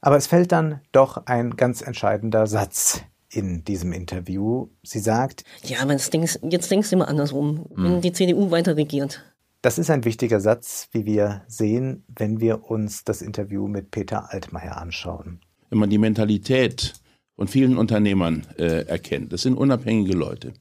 Aber es fällt dann doch ein ganz entscheidender Satz in diesem Interview. Sie sagt, ja, aber jetzt denkst, jetzt denkst du immer andersrum, hm. wenn die CDU weiter regiert. Das ist ein wichtiger Satz, wie wir sehen, wenn wir uns das Interview mit Peter Altmaier anschauen. Wenn man die Mentalität von vielen Unternehmern äh, erkennt, das sind unabhängige Leute,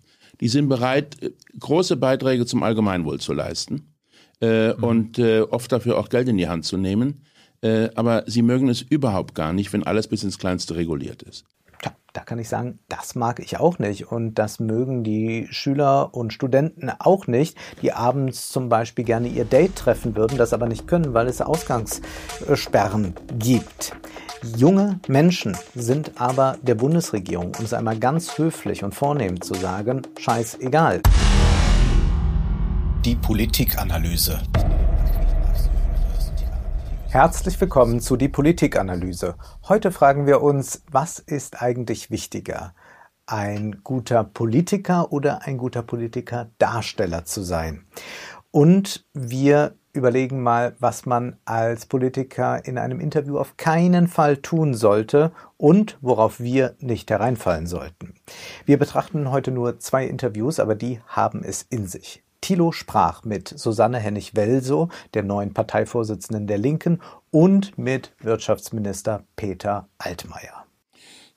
die sind bereit, äh, große Beiträge zum Allgemeinwohl zu leisten äh, mhm. und äh, oft dafür auch Geld in die Hand zu nehmen. Äh, aber sie mögen es überhaupt gar nicht, wenn alles bis ins Kleinste reguliert ist. Tja, da kann ich sagen, das mag ich auch nicht. Und das mögen die Schüler und Studenten auch nicht, die abends zum Beispiel gerne ihr Date treffen würden, das aber nicht können, weil es Ausgangssperren gibt. Junge Menschen sind aber der Bundesregierung, um es einmal ganz höflich und vornehm zu sagen, scheißegal. Die Politikanalyse. Herzlich willkommen zu die Politikanalyse. Heute fragen wir uns, was ist eigentlich wichtiger? Ein guter Politiker oder ein guter Politiker-Darsteller zu sein? Und wir überlegen mal, was man als Politiker in einem Interview auf keinen Fall tun sollte und worauf wir nicht hereinfallen sollten. Wir betrachten heute nur zwei Interviews, aber die haben es in sich. Thilo sprach mit Susanne Hennig-Welsow, der neuen Parteivorsitzenden der Linken, und mit Wirtschaftsminister Peter Altmaier.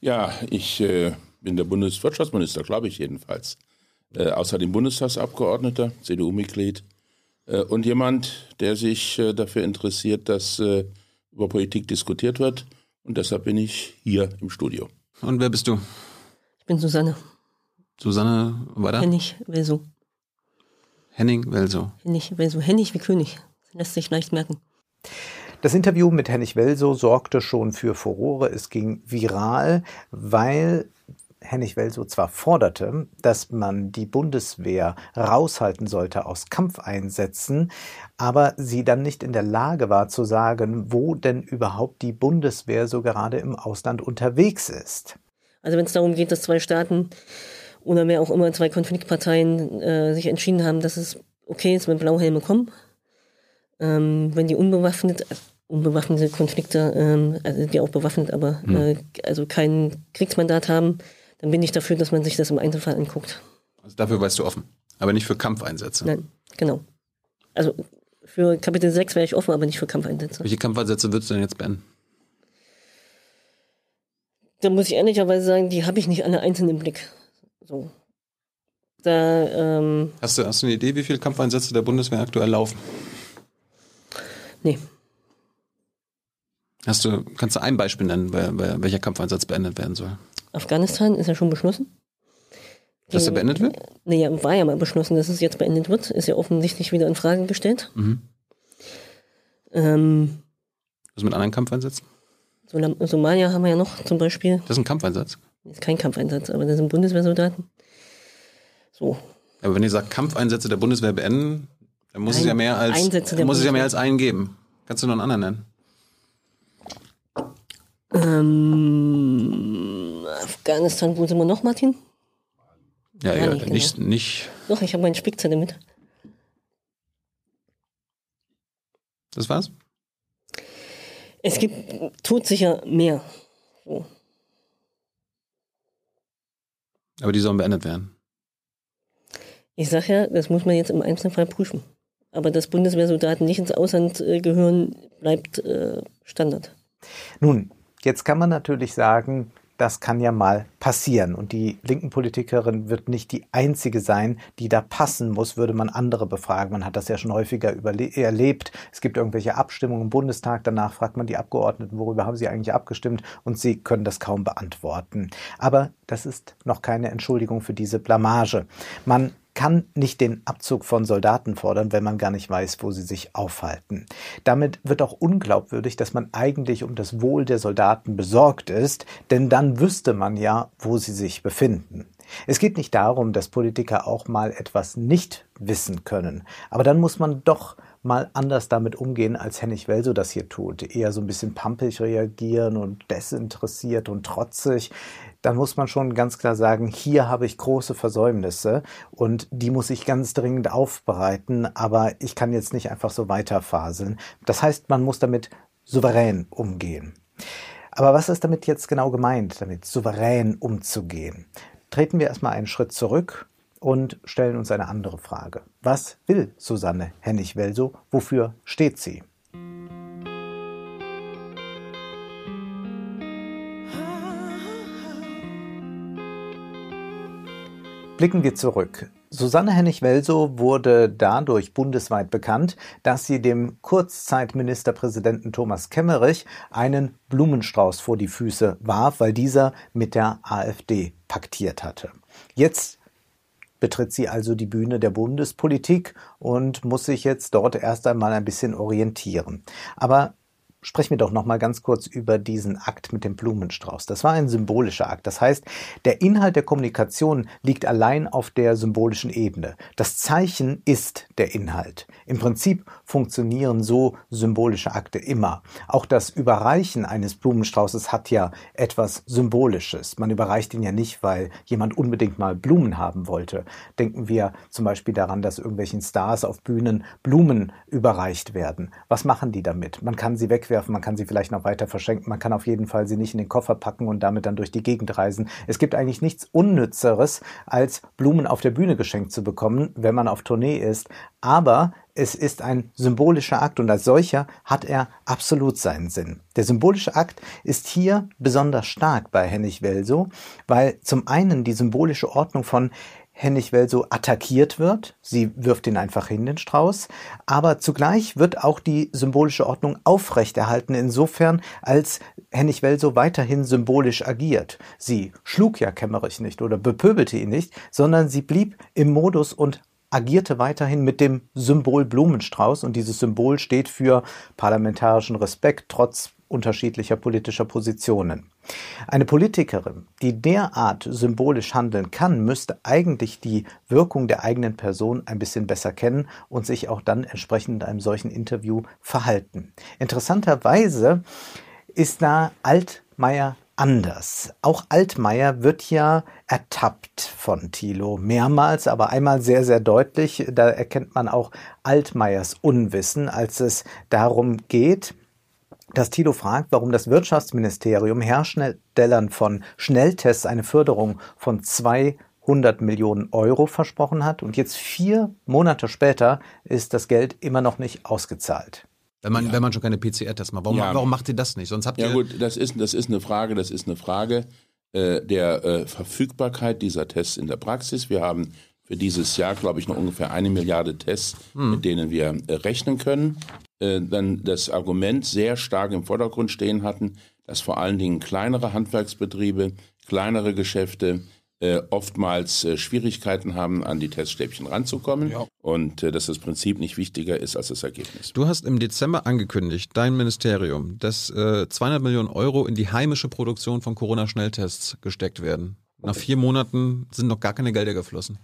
Ja, ich äh, bin der Bundeswirtschaftsminister, glaube ich jedenfalls. Äh, außerdem Bundestagsabgeordneter, CDU-Mitglied äh, und jemand, der sich äh, dafür interessiert, dass äh, über Politik diskutiert wird. Und deshalb bin ich hier im Studio. Und wer bist du? Ich bin Susanne. Susanne weiter? Hennig-Welsow. Henning Welso. Hennig Welso. Hennig wie König. Das lässt sich leicht merken. Das Interview mit Hennig Welso sorgte schon für Furore. Es ging viral, weil Hennig Welso zwar forderte, dass man die Bundeswehr raushalten sollte aus Kampfeinsätzen, aber sie dann nicht in der Lage war zu sagen, wo denn überhaupt die Bundeswehr so gerade im Ausland unterwegs ist. Also wenn es darum geht, dass zwei Staaten oder wer auch immer zwei Konfliktparteien äh, sich entschieden haben, dass es okay ist, wenn Blauhelme kommen. Ähm, wenn die unbewaffnet, unbewaffnete Konflikte, ähm, also die auch bewaffnet, aber mhm. äh, also kein Kriegsmandat haben, dann bin ich dafür, dass man sich das im Einzelfall anguckt. Also dafür weißt du offen, aber nicht für Kampfeinsätze. Nein, genau. Also für Kapitel 6 wäre ich offen, aber nicht für Kampfeinsätze. Welche Kampfeinsätze würdest du denn jetzt beenden? Da muss ich ehrlicherweise sagen, die habe ich nicht alle einzeln im Blick. So. Da, ähm, hast, du, hast du eine Idee, wie viele Kampfeinsätze der Bundeswehr aktuell laufen? Nee. Hast du, kannst du ein Beispiel nennen, bei, bei welcher Kampfeinsatz beendet werden soll? Afghanistan ist ja schon beschlossen. Dass er beendet wird? Naja, war ja mal beschlossen, dass es jetzt beendet wird. Ist ja offensichtlich wieder in Frage gestellt. Mhm. Ähm, Was mit anderen Kampfeinsätzen? Somalia haben wir ja noch zum Beispiel. Das ist ein Kampfeinsatz? Das ist kein Kampfeinsatz, aber das sind Bundeswehrsoldaten. So. Aber wenn ihr sagt Kampfeinsätze der Bundeswehr beenden, dann muss es ja mehr als Einsätze muss es ja mehr als einen geben. Kannst du noch einen anderen nennen? Ähm, Afghanistan, wo sind wir noch, Martin? Ja, ja, nicht, nicht, genau. nicht. Doch, ich habe meine Spickzettel mit. Das war's? Es gibt todsicher mehr. So. Aber die sollen beendet werden. Ich sage ja, das muss man jetzt im Einzelfall prüfen. Aber dass Bundeswehrsoldaten nicht ins Ausland äh, gehören, bleibt äh, Standard. Nun, jetzt kann man natürlich sagen, das kann ja mal passieren. Und die linken Politikerin wird nicht die einzige sein, die da passen muss, würde man andere befragen. Man hat das ja schon häufiger erlebt. Es gibt irgendwelche Abstimmungen im Bundestag, danach fragt man die Abgeordneten, worüber haben sie eigentlich abgestimmt und sie können das kaum beantworten. Aber das ist noch keine Entschuldigung für diese Blamage. Man kann nicht den Abzug von Soldaten fordern, wenn man gar nicht weiß, wo sie sich aufhalten. Damit wird auch unglaubwürdig, dass man eigentlich um das Wohl der Soldaten besorgt ist, denn dann wüsste man ja, wo sie sich befinden. Es geht nicht darum, dass Politiker auch mal etwas nicht wissen können, aber dann muss man doch mal anders damit umgehen, als Hennig Welso das hier tut. Eher so ein bisschen pampig reagieren und desinteressiert und trotzig dann muss man schon ganz klar sagen, hier habe ich große Versäumnisse und die muss ich ganz dringend aufbereiten, aber ich kann jetzt nicht einfach so weiterfaseln. Das heißt, man muss damit souverän umgehen. Aber was ist damit jetzt genau gemeint, damit souverän umzugehen? Treten wir erstmal einen Schritt zurück und stellen uns eine andere Frage. Was will Susanne Hennig-Welso? Wofür steht sie? Blicken wir zurück. Susanne Hennig-Welsow wurde dadurch bundesweit bekannt, dass sie dem Kurzzeitministerpräsidenten Thomas Kemmerich einen Blumenstrauß vor die Füße warf, weil dieser mit der AfD paktiert hatte. Jetzt betritt sie also die Bühne der Bundespolitik und muss sich jetzt dort erst einmal ein bisschen orientieren. Aber Sprechen wir doch noch mal ganz kurz über diesen Akt mit dem Blumenstrauß. Das war ein symbolischer Akt. Das heißt, der Inhalt der Kommunikation liegt allein auf der symbolischen Ebene. Das Zeichen ist der Inhalt. Im Prinzip funktionieren so symbolische Akte immer. Auch das Überreichen eines Blumenstraußes hat ja etwas Symbolisches. Man überreicht ihn ja nicht, weil jemand unbedingt mal Blumen haben wollte. Denken wir zum Beispiel daran, dass irgendwelchen Stars auf Bühnen Blumen überreicht werden. Was machen die damit? Man kann sie weg wegwerfen, man kann sie vielleicht noch weiter verschenken, man kann auf jeden Fall sie nicht in den Koffer packen und damit dann durch die Gegend reisen. Es gibt eigentlich nichts Unnützeres, als Blumen auf der Bühne geschenkt zu bekommen, wenn man auf Tournee ist. Aber es ist ein symbolischer Akt und als solcher hat er absolut seinen Sinn. Der symbolische Akt ist hier besonders stark bei Hennig Welso, weil zum einen die symbolische Ordnung von Hennig Welso attackiert wird. Sie wirft ihn einfach hin, den Strauß. Aber zugleich wird auch die symbolische Ordnung aufrechterhalten, insofern, als Hennig Welso weiterhin symbolisch agiert. Sie schlug ja Kemmerich nicht oder bepöbelte ihn nicht, sondern sie blieb im Modus und agierte weiterhin mit dem Symbol Blumenstrauß und dieses Symbol steht für parlamentarischen Respekt trotz unterschiedlicher politischer Positionen. Eine Politikerin, die derart symbolisch handeln kann, müsste eigentlich die Wirkung der eigenen Person ein bisschen besser kennen und sich auch dann entsprechend in einem solchen Interview verhalten. Interessanterweise ist da Altmaier anders. Auch Altmaier wird ja ertappt von Thilo mehrmals, aber einmal sehr, sehr deutlich. Da erkennt man auch Altmaiers Unwissen, als es darum geht, dass Tilo fragt, warum das Wirtschaftsministerium Herstellern von Schnelltests eine Förderung von 200 Millionen Euro versprochen hat und jetzt vier Monate später ist das Geld immer noch nicht ausgezahlt. Wenn man, ja. wenn man schon keine PCR-Tests macht, warum, ja. warum macht ihr das nicht? Sonst habt ihr ja gut, das ist, das ist eine Frage, das ist eine Frage äh, der äh, Verfügbarkeit dieser Tests in der Praxis. Wir haben für dieses Jahr, glaube ich, noch ungefähr eine Milliarde Tests, hm. mit denen wir äh, rechnen können. Äh, dann das Argument sehr stark im Vordergrund stehen hatten, dass vor allen Dingen kleinere Handwerksbetriebe, kleinere Geschäfte äh, oftmals äh, Schwierigkeiten haben, an die Teststäbchen ranzukommen ja. und äh, dass das Prinzip nicht wichtiger ist als das Ergebnis. Du hast im Dezember angekündigt, dein Ministerium, dass 200 äh, Millionen Euro in die heimische Produktion von Corona-Schnelltests gesteckt werden. Nach vier Monaten sind noch gar keine Gelder geflossen.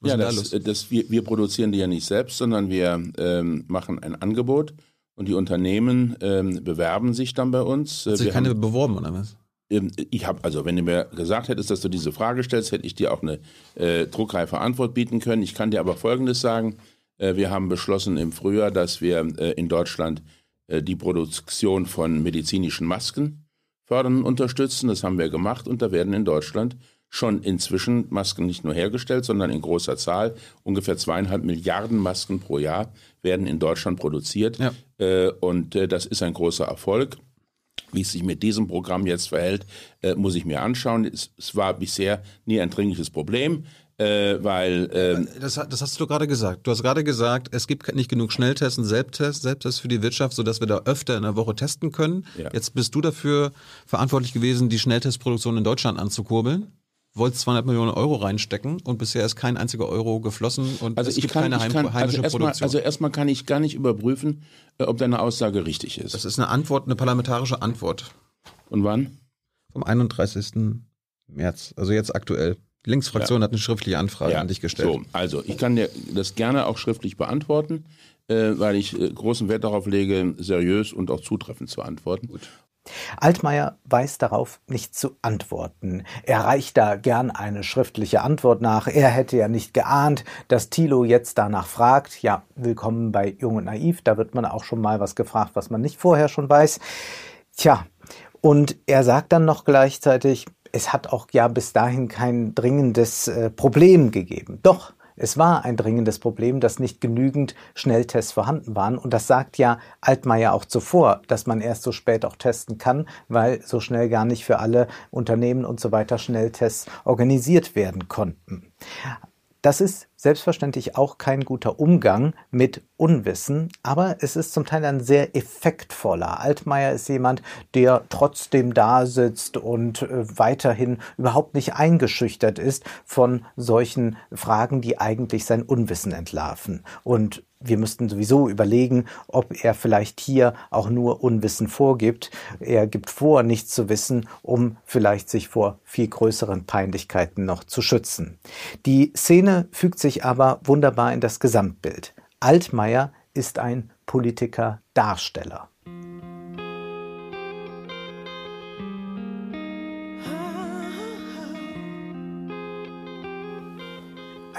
Was ja, das, da das, wir, wir, produzieren die ja nicht selbst, sondern wir ähm, machen ein Angebot und die Unternehmen ähm, bewerben sich dann bei uns. Hat sich wir keine haben, beworben oder was? Ähm, ich habe, also wenn du mir gesagt hättest, dass du diese Frage stellst, hätte ich dir auch eine äh, druckreife Antwort bieten können. Ich kann dir aber Folgendes sagen. Äh, wir haben beschlossen im Frühjahr, dass wir äh, in Deutschland äh, die Produktion von medizinischen Masken fördern und unterstützen. Das haben wir gemacht und da werden in Deutschland schon inzwischen Masken nicht nur hergestellt, sondern in großer Zahl. Ungefähr zweieinhalb Milliarden Masken pro Jahr werden in Deutschland produziert. Ja. Äh, und äh, das ist ein großer Erfolg. Wie es sich mit diesem Programm jetzt verhält, äh, muss ich mir anschauen. Es, es war bisher nie ein dringliches Problem. Weil ähm, das, das, hast du gerade gesagt. Du hast gerade gesagt, es gibt nicht genug Schnelltests und Selbsttests, Selbsttests für die Wirtschaft, sodass wir da öfter in der Woche testen können. Ja. Jetzt bist du dafür verantwortlich gewesen, die Schnelltestproduktion in Deutschland anzukurbeln wolltest 200 Millionen Euro reinstecken und bisher ist kein einziger Euro geflossen und also es gibt kann, keine heim, kann, heimische also erstmal, Produktion. Also erstmal kann ich gar nicht überprüfen, äh, ob deine Aussage richtig ist. Das ist eine Antwort, eine parlamentarische Antwort. Und wann? Vom 31. März, also jetzt aktuell. Die Linksfraktion ja. hat eine schriftliche Anfrage ja. an dich gestellt. So, also ich kann dir das gerne auch schriftlich beantworten, äh, weil ich äh, großen Wert darauf lege, seriös und auch zutreffend zu antworten. Gut. Altmaier weiß darauf nicht zu antworten. Er reicht da gern eine schriftliche Antwort nach. Er hätte ja nicht geahnt, dass Thilo jetzt danach fragt. Ja, willkommen bei Jung und Naiv. Da wird man auch schon mal was gefragt, was man nicht vorher schon weiß. Tja, Und er sagt dann noch gleichzeitig, es hat auch ja bis dahin kein dringendes äh, Problem gegeben. Doch, es war ein dringendes Problem, dass nicht genügend Schnelltests vorhanden waren. Und das sagt ja Altmaier auch zuvor, dass man erst so spät auch testen kann, weil so schnell gar nicht für alle Unternehmen und so weiter Schnelltests organisiert werden konnten. Das ist selbstverständlich auch kein guter Umgang mit Unwissen, aber es ist zum Teil ein sehr effektvoller. Altmaier ist jemand, der trotzdem da sitzt und äh, weiterhin überhaupt nicht eingeschüchtert ist von solchen Fragen, die eigentlich sein Unwissen entlarven. Und wir müssten sowieso überlegen, ob er vielleicht hier auch nur Unwissen vorgibt. Er gibt vor, nichts zu wissen, um vielleicht sich vor viel größeren Peinlichkeiten noch zu schützen. Die Szene fügt sich aber wunderbar in das Gesamtbild. Altmaier ist ein Politiker-Darsteller.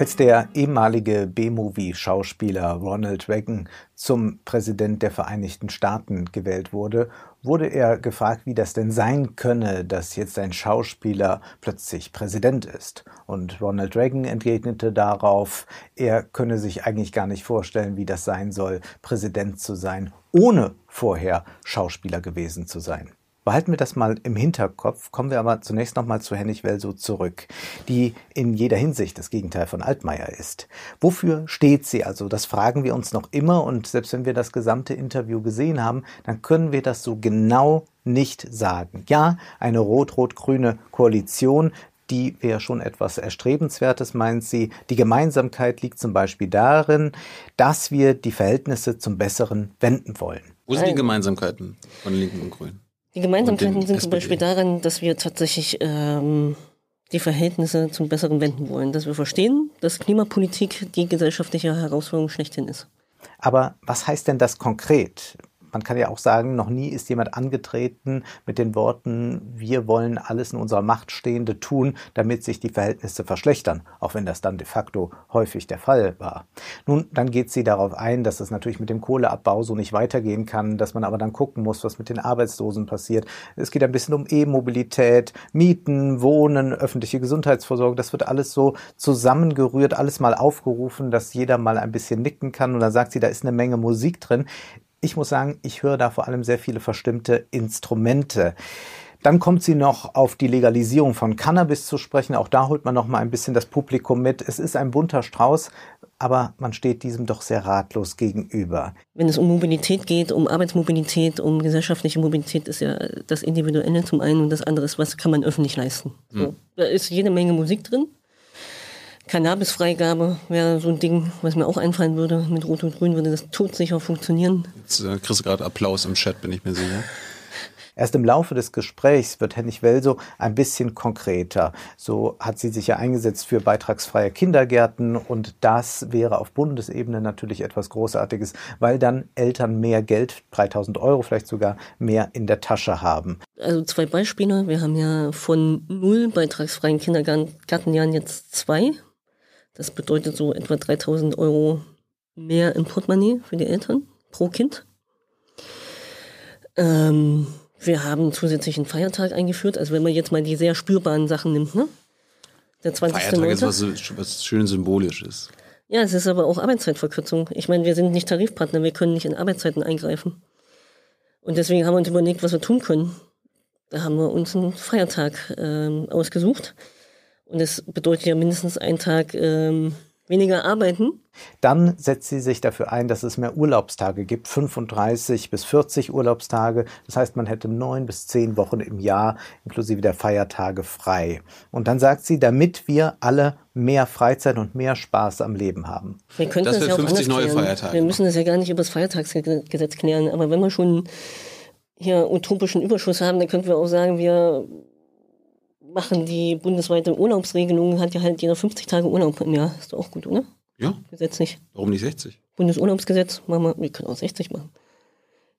Als der ehemalige B-Movie-Schauspieler Ronald Reagan zum Präsident der Vereinigten Staaten gewählt wurde, wurde er gefragt, wie das denn sein könne, dass jetzt ein Schauspieler plötzlich Präsident ist. Und Ronald Reagan entgegnete darauf, er könne sich eigentlich gar nicht vorstellen, wie das sein soll, Präsident zu sein, ohne vorher Schauspieler gewesen zu sein. Behalten wir das mal im Hinterkopf, kommen wir aber zunächst nochmal zu Hennig Welso zurück, die in jeder Hinsicht das Gegenteil von Altmaier ist. Wofür steht sie also? Das fragen wir uns noch immer und selbst wenn wir das gesamte Interview gesehen haben, dann können wir das so genau nicht sagen. Ja, eine rot-rot-grüne Koalition, die wäre schon etwas Erstrebenswertes, meint sie. Die Gemeinsamkeit liegt zum Beispiel darin, dass wir die Verhältnisse zum Besseren wenden wollen. Wo sind die Gemeinsamkeiten von Linken und Grünen? Die Gemeinsamkeiten sind zum Beispiel daran, dass wir tatsächlich ähm, die Verhältnisse zum Besseren wenden wollen, dass wir verstehen, dass Klimapolitik die gesellschaftliche Herausforderung schlechthin ist. Aber was heißt denn das konkret? Man kann ja auch sagen, noch nie ist jemand angetreten mit den Worten, wir wollen alles in unserer Macht Stehende tun, damit sich die Verhältnisse verschlechtern, auch wenn das dann de facto häufig der Fall war. Nun, dann geht sie darauf ein, dass es natürlich mit dem Kohleabbau so nicht weitergehen kann, dass man aber dann gucken muss, was mit den Arbeitslosen passiert. Es geht ein bisschen um E-Mobilität, Mieten, Wohnen, öffentliche Gesundheitsvorsorge. Das wird alles so zusammengerührt, alles mal aufgerufen, dass jeder mal ein bisschen nicken kann. Und dann sagt sie, da ist eine Menge Musik drin. Ich muss sagen, ich höre da vor allem sehr viele verstimmte Instrumente. Dann kommt sie noch auf die Legalisierung von Cannabis zu sprechen. Auch da holt man noch mal ein bisschen das Publikum mit. Es ist ein bunter Strauß, aber man steht diesem doch sehr ratlos gegenüber. Wenn es um Mobilität geht, um Arbeitsmobilität, um gesellschaftliche Mobilität, ist ja das Individuelle zum einen und das andere ist, was kann man öffentlich leisten. So, hm. da ist jede Menge Musik drin. Cannabisfreigabe wäre so ein Ding, was mir auch einfallen würde. Mit Rot und Grün würde das todsicher funktionieren. Jetzt äh, kriegst du gerade Applaus im Chat, bin ich mir sicher. Erst im Laufe des Gesprächs wird Hennig Welso ein bisschen konkreter. So hat sie sich ja eingesetzt für beitragsfreie Kindergärten und das wäre auf Bundesebene natürlich etwas Großartiges, weil dann Eltern mehr Geld, 3000 Euro vielleicht sogar, mehr in der Tasche haben. Also zwei Beispiele. Wir haben ja von null beitragsfreien Kindergärtenjahren jetzt zwei. Das bedeutet so etwa 3000 Euro mehr im Portemonnaie für die Eltern pro Kind. Ähm, wir haben zusätzlichen Feiertag eingeführt, also wenn man jetzt mal die sehr spürbaren Sachen nimmt, ne? Der 20. Feiertag ist was, was schön symbolisches. Ja, es ist aber auch Arbeitszeitverkürzung. Ich meine, wir sind nicht Tarifpartner, wir können nicht in Arbeitszeiten eingreifen. Und deswegen haben wir uns überlegt, was wir tun können. Da haben wir uns einen Feiertag ähm, ausgesucht. Und das bedeutet ja mindestens einen Tag ähm, weniger arbeiten. Dann setzt sie sich dafür ein, dass es mehr Urlaubstage gibt, 35 bis 40 Urlaubstage. Das heißt, man hätte neun bis zehn Wochen im Jahr inklusive der Feiertage frei. Und dann sagt sie, damit wir alle mehr Freizeit und mehr Spaß am Leben haben. Wir könnten das, das ja auch 50 neue klären. Feiertage. Wir müssen das ja gar nicht über das Feiertagsgesetz klären. Aber wenn wir schon hier utopischen Überschuss haben, dann könnten wir auch sagen, wir machen die bundesweite Urlaubsregelung, hat ja halt jeder 50 Tage Urlaub im Jahr. Ist doch auch gut, oder? Ja. Gesetzlich. Warum nicht 60? Bundesurlaubsgesetz, machen wir, wir können auch 60 machen.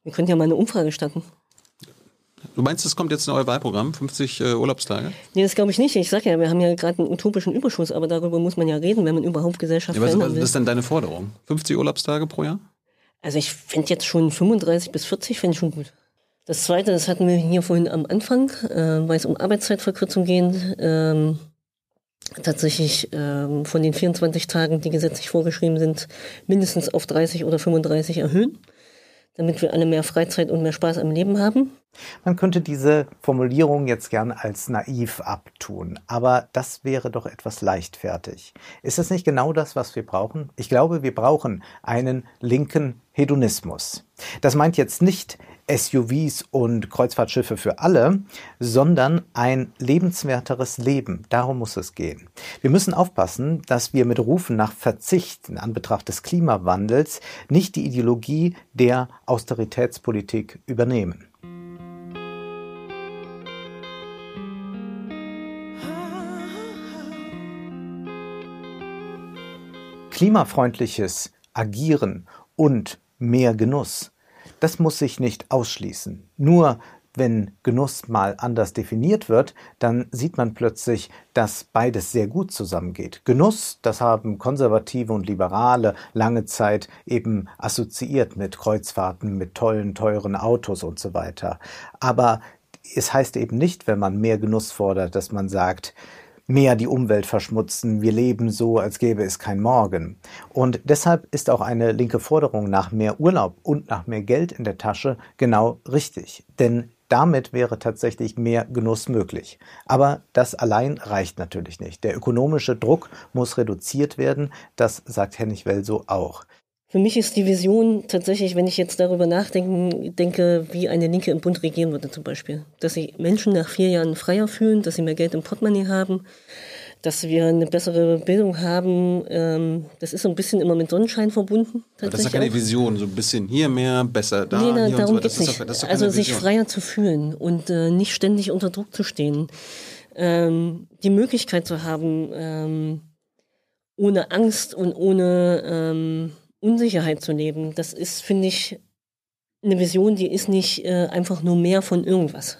Wir können ja mal eine Umfrage starten. Du meinst, es kommt jetzt in euer Wahlprogramm, 50 äh, Urlaubstage? Nee, das glaube ich nicht. Ich sage ja, wir haben ja gerade einen utopischen Überschuss, aber darüber muss man ja reden, wenn man überhaupt Gesellschaft ja, was, was ist denn deine Forderung? 50 Urlaubstage pro Jahr? Also ich finde jetzt schon 35 bis 40 finde ich schon gut. Das Zweite, das hatten wir hier vorhin am Anfang, äh, weil es um Arbeitszeitverkürzung geht. Ähm, tatsächlich ähm, von den 24 Tagen, die gesetzlich vorgeschrieben sind, mindestens auf 30 oder 35 erhöhen damit wir alle mehr Freizeit und mehr Spaß am Leben haben. Man könnte diese Formulierung jetzt gern als naiv abtun, aber das wäre doch etwas leichtfertig. Ist das nicht genau das, was wir brauchen? Ich glaube, wir brauchen einen linken Hedonismus. Das meint jetzt nicht SUVs und Kreuzfahrtschiffe für alle, sondern ein lebenswerteres Leben. Darum muss es gehen. Wir müssen aufpassen, dass wir mit Rufen nach Verzicht in Anbetracht des Klimawandels nicht die Ideologie der Austeritätspolitik übernehmen. Klimafreundliches Agieren und mehr Genuss das muss sich nicht ausschließen. Nur wenn Genuss mal anders definiert wird, dann sieht man plötzlich, dass beides sehr gut zusammengeht. Genuss, das haben Konservative und Liberale lange Zeit eben assoziiert mit Kreuzfahrten, mit tollen, teuren Autos und so weiter. Aber es heißt eben nicht, wenn man mehr Genuss fordert, dass man sagt, mehr die Umwelt verschmutzen. Wir leben so, als gäbe es kein Morgen. Und deshalb ist auch eine linke Forderung nach mehr Urlaub und nach mehr Geld in der Tasche genau richtig. Denn damit wäre tatsächlich mehr Genuss möglich. Aber das allein reicht natürlich nicht. Der ökonomische Druck muss reduziert werden. Das sagt Hennig Welso auch. Für mich ist die Vision tatsächlich, wenn ich jetzt darüber nachdenke, denke, wie eine Linke im Bund regieren würde zum Beispiel. Dass sich Menschen nach vier Jahren freier fühlen, dass sie mehr Geld im Portemonnaie haben, dass wir eine bessere Bildung haben. Ähm, das ist so ein bisschen immer mit Sonnenschein verbunden. das ist ja keine auch. Vision, so ein bisschen hier mehr, besser da. Nee, na, darum so. geht es nicht. Doch, also sich freier zu fühlen und äh, nicht ständig unter Druck zu stehen. Ähm, die Möglichkeit zu haben, ähm, ohne Angst und ohne Unsicherheit zu leben, das ist, finde ich, eine Vision, die ist nicht äh, einfach nur mehr von irgendwas,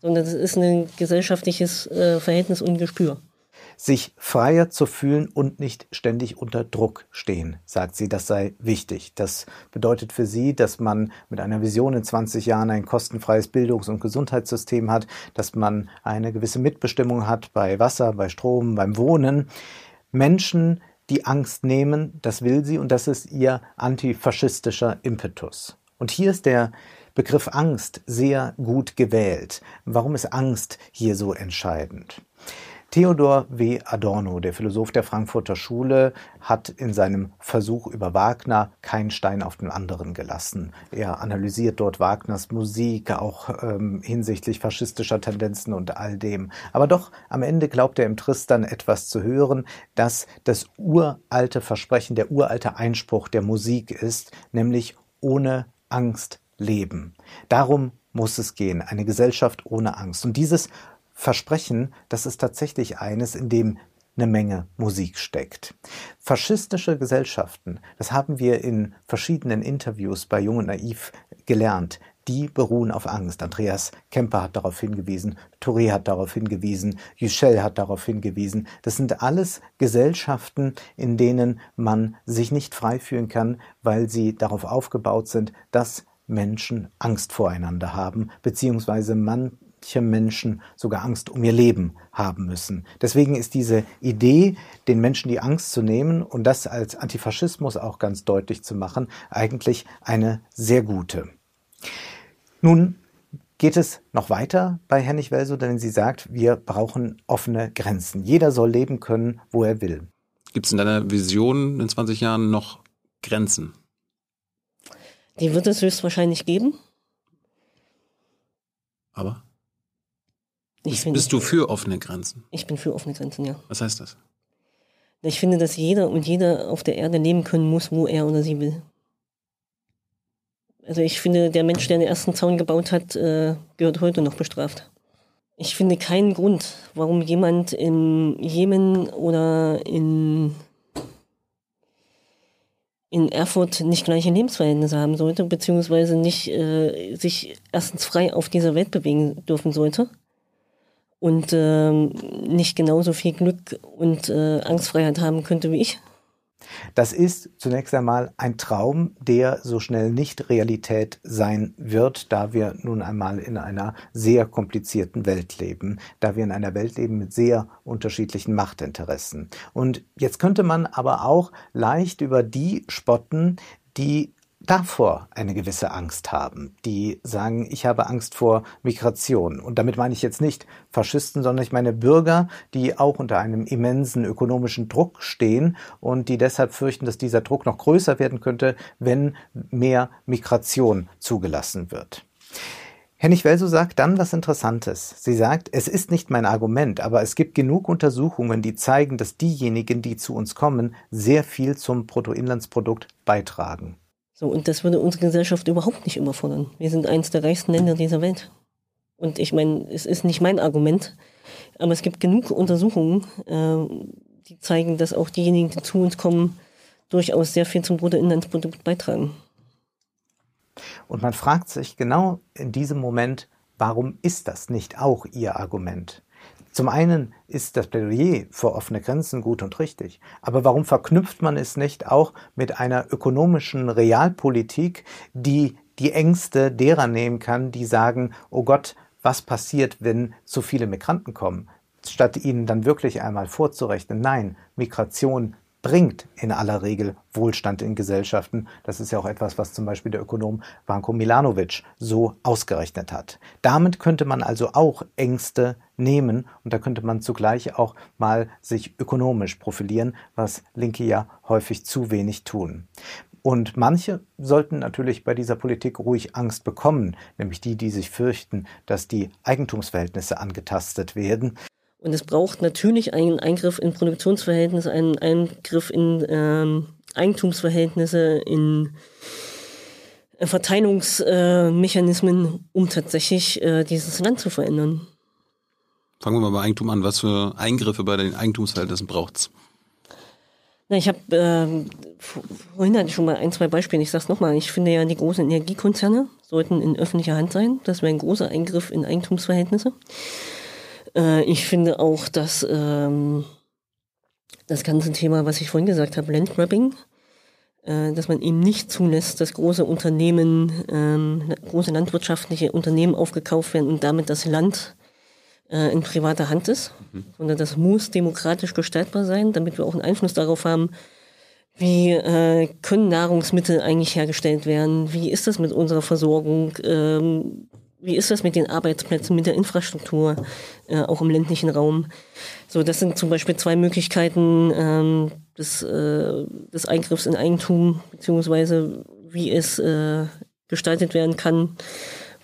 sondern das ist ein gesellschaftliches äh, Verhältnis und Gespür. Sich freier zu fühlen und nicht ständig unter Druck stehen, sagt sie, das sei wichtig. Das bedeutet für sie, dass man mit einer Vision in 20 Jahren ein kostenfreies Bildungs- und Gesundheitssystem hat, dass man eine gewisse Mitbestimmung hat bei Wasser, bei Strom, beim Wohnen. Menschen, die Angst nehmen, das will sie und das ist ihr antifaschistischer Impetus. Und hier ist der Begriff Angst sehr gut gewählt. Warum ist Angst hier so entscheidend? Theodor W. Adorno, der Philosoph der Frankfurter Schule, hat in seinem Versuch über Wagner keinen Stein auf den anderen gelassen. Er analysiert dort Wagners Musik, auch ähm, hinsichtlich faschistischer Tendenzen und all dem. Aber doch am Ende glaubt er im Tristan etwas zu hören, dass das uralte Versprechen, der uralte Einspruch der Musik ist, nämlich ohne Angst leben. Darum muss es gehen, eine Gesellschaft ohne Angst. Und dieses Versprechen, das ist tatsächlich eines, in dem eine Menge Musik steckt. Faschistische Gesellschaften, das haben wir in verschiedenen Interviews bei Jung und Naiv gelernt, die beruhen auf Angst. Andreas Kemper hat darauf hingewiesen, Touré hat darauf hingewiesen, Yücel hat darauf hingewiesen. Das sind alles Gesellschaften, in denen man sich nicht frei fühlen kann, weil sie darauf aufgebaut sind, dass Menschen Angst voreinander haben, beziehungsweise man manche Menschen sogar Angst um ihr Leben haben müssen. Deswegen ist diese Idee, den Menschen die Angst zu nehmen und das als Antifaschismus auch ganz deutlich zu machen, eigentlich eine sehr gute. Nun geht es noch weiter bei Hennig Welso, denn sie sagt, wir brauchen offene Grenzen. Jeder soll leben können, wo er will. Gibt es in deiner Vision in 20 Jahren noch Grenzen? Die wird es höchstwahrscheinlich geben. Aber? Ich bist, bist du für offene Grenzen? Ich bin für offene Grenzen, ja. Was heißt das? Ich finde, dass jeder und jeder auf der Erde leben können muss, wo er oder sie will. Also ich finde, der Mensch, der den ersten Zaun gebaut hat, äh, gehört heute noch bestraft. Ich finde keinen Grund, warum jemand im Jemen oder in, in Erfurt nicht gleiche Lebensverhältnisse haben sollte, beziehungsweise nicht äh, sich erstens frei auf dieser Welt bewegen dürfen sollte und äh, nicht genauso viel Glück und äh, Angstfreiheit haben könnte wie ich. Das ist zunächst einmal ein Traum, der so schnell nicht Realität sein wird, da wir nun einmal in einer sehr komplizierten Welt leben, da wir in einer Welt leben mit sehr unterschiedlichen Machtinteressen. Und jetzt könnte man aber auch leicht über die spotten, die davor eine gewisse Angst haben, die sagen, ich habe Angst vor Migration. Und damit meine ich jetzt nicht Faschisten, sondern ich meine Bürger, die auch unter einem immensen ökonomischen Druck stehen und die deshalb fürchten, dass dieser Druck noch größer werden könnte, wenn mehr Migration zugelassen wird. Hennig Welso sagt dann was Interessantes. Sie sagt, es ist nicht mein Argument, aber es gibt genug Untersuchungen, die zeigen, dass diejenigen, die zu uns kommen, sehr viel zum Bruttoinlandsprodukt beitragen. So, und das würde unsere Gesellschaft überhaupt nicht überfordern. Wir sind eines der reichsten Länder dieser Welt. Und ich meine, es ist nicht mein Argument, aber es gibt genug Untersuchungen, äh, die zeigen, dass auch diejenigen, die zu uns kommen, durchaus sehr viel zum Bruttoinlandsprodukt beitragen. Und man fragt sich genau in diesem Moment, warum ist das nicht auch Ihr Argument? Zum einen ist das Plädoyer für offene Grenzen gut und richtig, aber warum verknüpft man es nicht auch mit einer ökonomischen Realpolitik, die die Ängste derer nehmen kann, die sagen, oh Gott, was passiert, wenn zu viele Migranten kommen? Statt ihnen dann wirklich einmal vorzurechnen, nein, Migration bringt in aller Regel Wohlstand in Gesellschaften. Das ist ja auch etwas, was zum Beispiel der Ökonom Vanko Milanovic so ausgerechnet hat. Damit könnte man also auch Ängste nehmen und da könnte man zugleich auch mal sich ökonomisch profilieren, was Linke ja häufig zu wenig tun. Und manche sollten natürlich bei dieser Politik ruhig Angst bekommen, nämlich die, die sich fürchten, dass die Eigentumsverhältnisse angetastet werden. Und es braucht natürlich einen Eingriff in Produktionsverhältnisse, einen Eingriff in ähm, Eigentumsverhältnisse, in äh, Verteilungsmechanismen, um tatsächlich äh, dieses Land zu verändern. Fangen wir mal bei Eigentum an. Was für Eingriffe bei den Eigentumsverhältnissen braucht es? Na, ich habe äh, vorhin hatte ich schon mal ein, zwei Beispiele. Ich sage es nochmal. Ich finde ja, die großen Energiekonzerne sollten in öffentlicher Hand sein. Das wäre ein großer Eingriff in Eigentumsverhältnisse. Äh, ich finde auch, dass ähm, das ganze Thema, was ich vorhin gesagt habe, Landgrabbing, äh, dass man eben nicht zulässt, dass große Unternehmen, ähm, große landwirtschaftliche Unternehmen aufgekauft werden und damit das Land äh, in privater Hand ist, mhm. sondern das muss demokratisch gestaltbar sein, damit wir auch einen Einfluss darauf haben, wie äh, können Nahrungsmittel eigentlich hergestellt werden? Wie ist das mit unserer Versorgung? Ähm, wie ist das mit den Arbeitsplätzen, mit der Infrastruktur, äh, auch im ländlichen Raum? So, das sind zum Beispiel zwei Möglichkeiten ähm, des, äh, des Eingriffs in Eigentum, beziehungsweise wie es äh, gestaltet werden kann,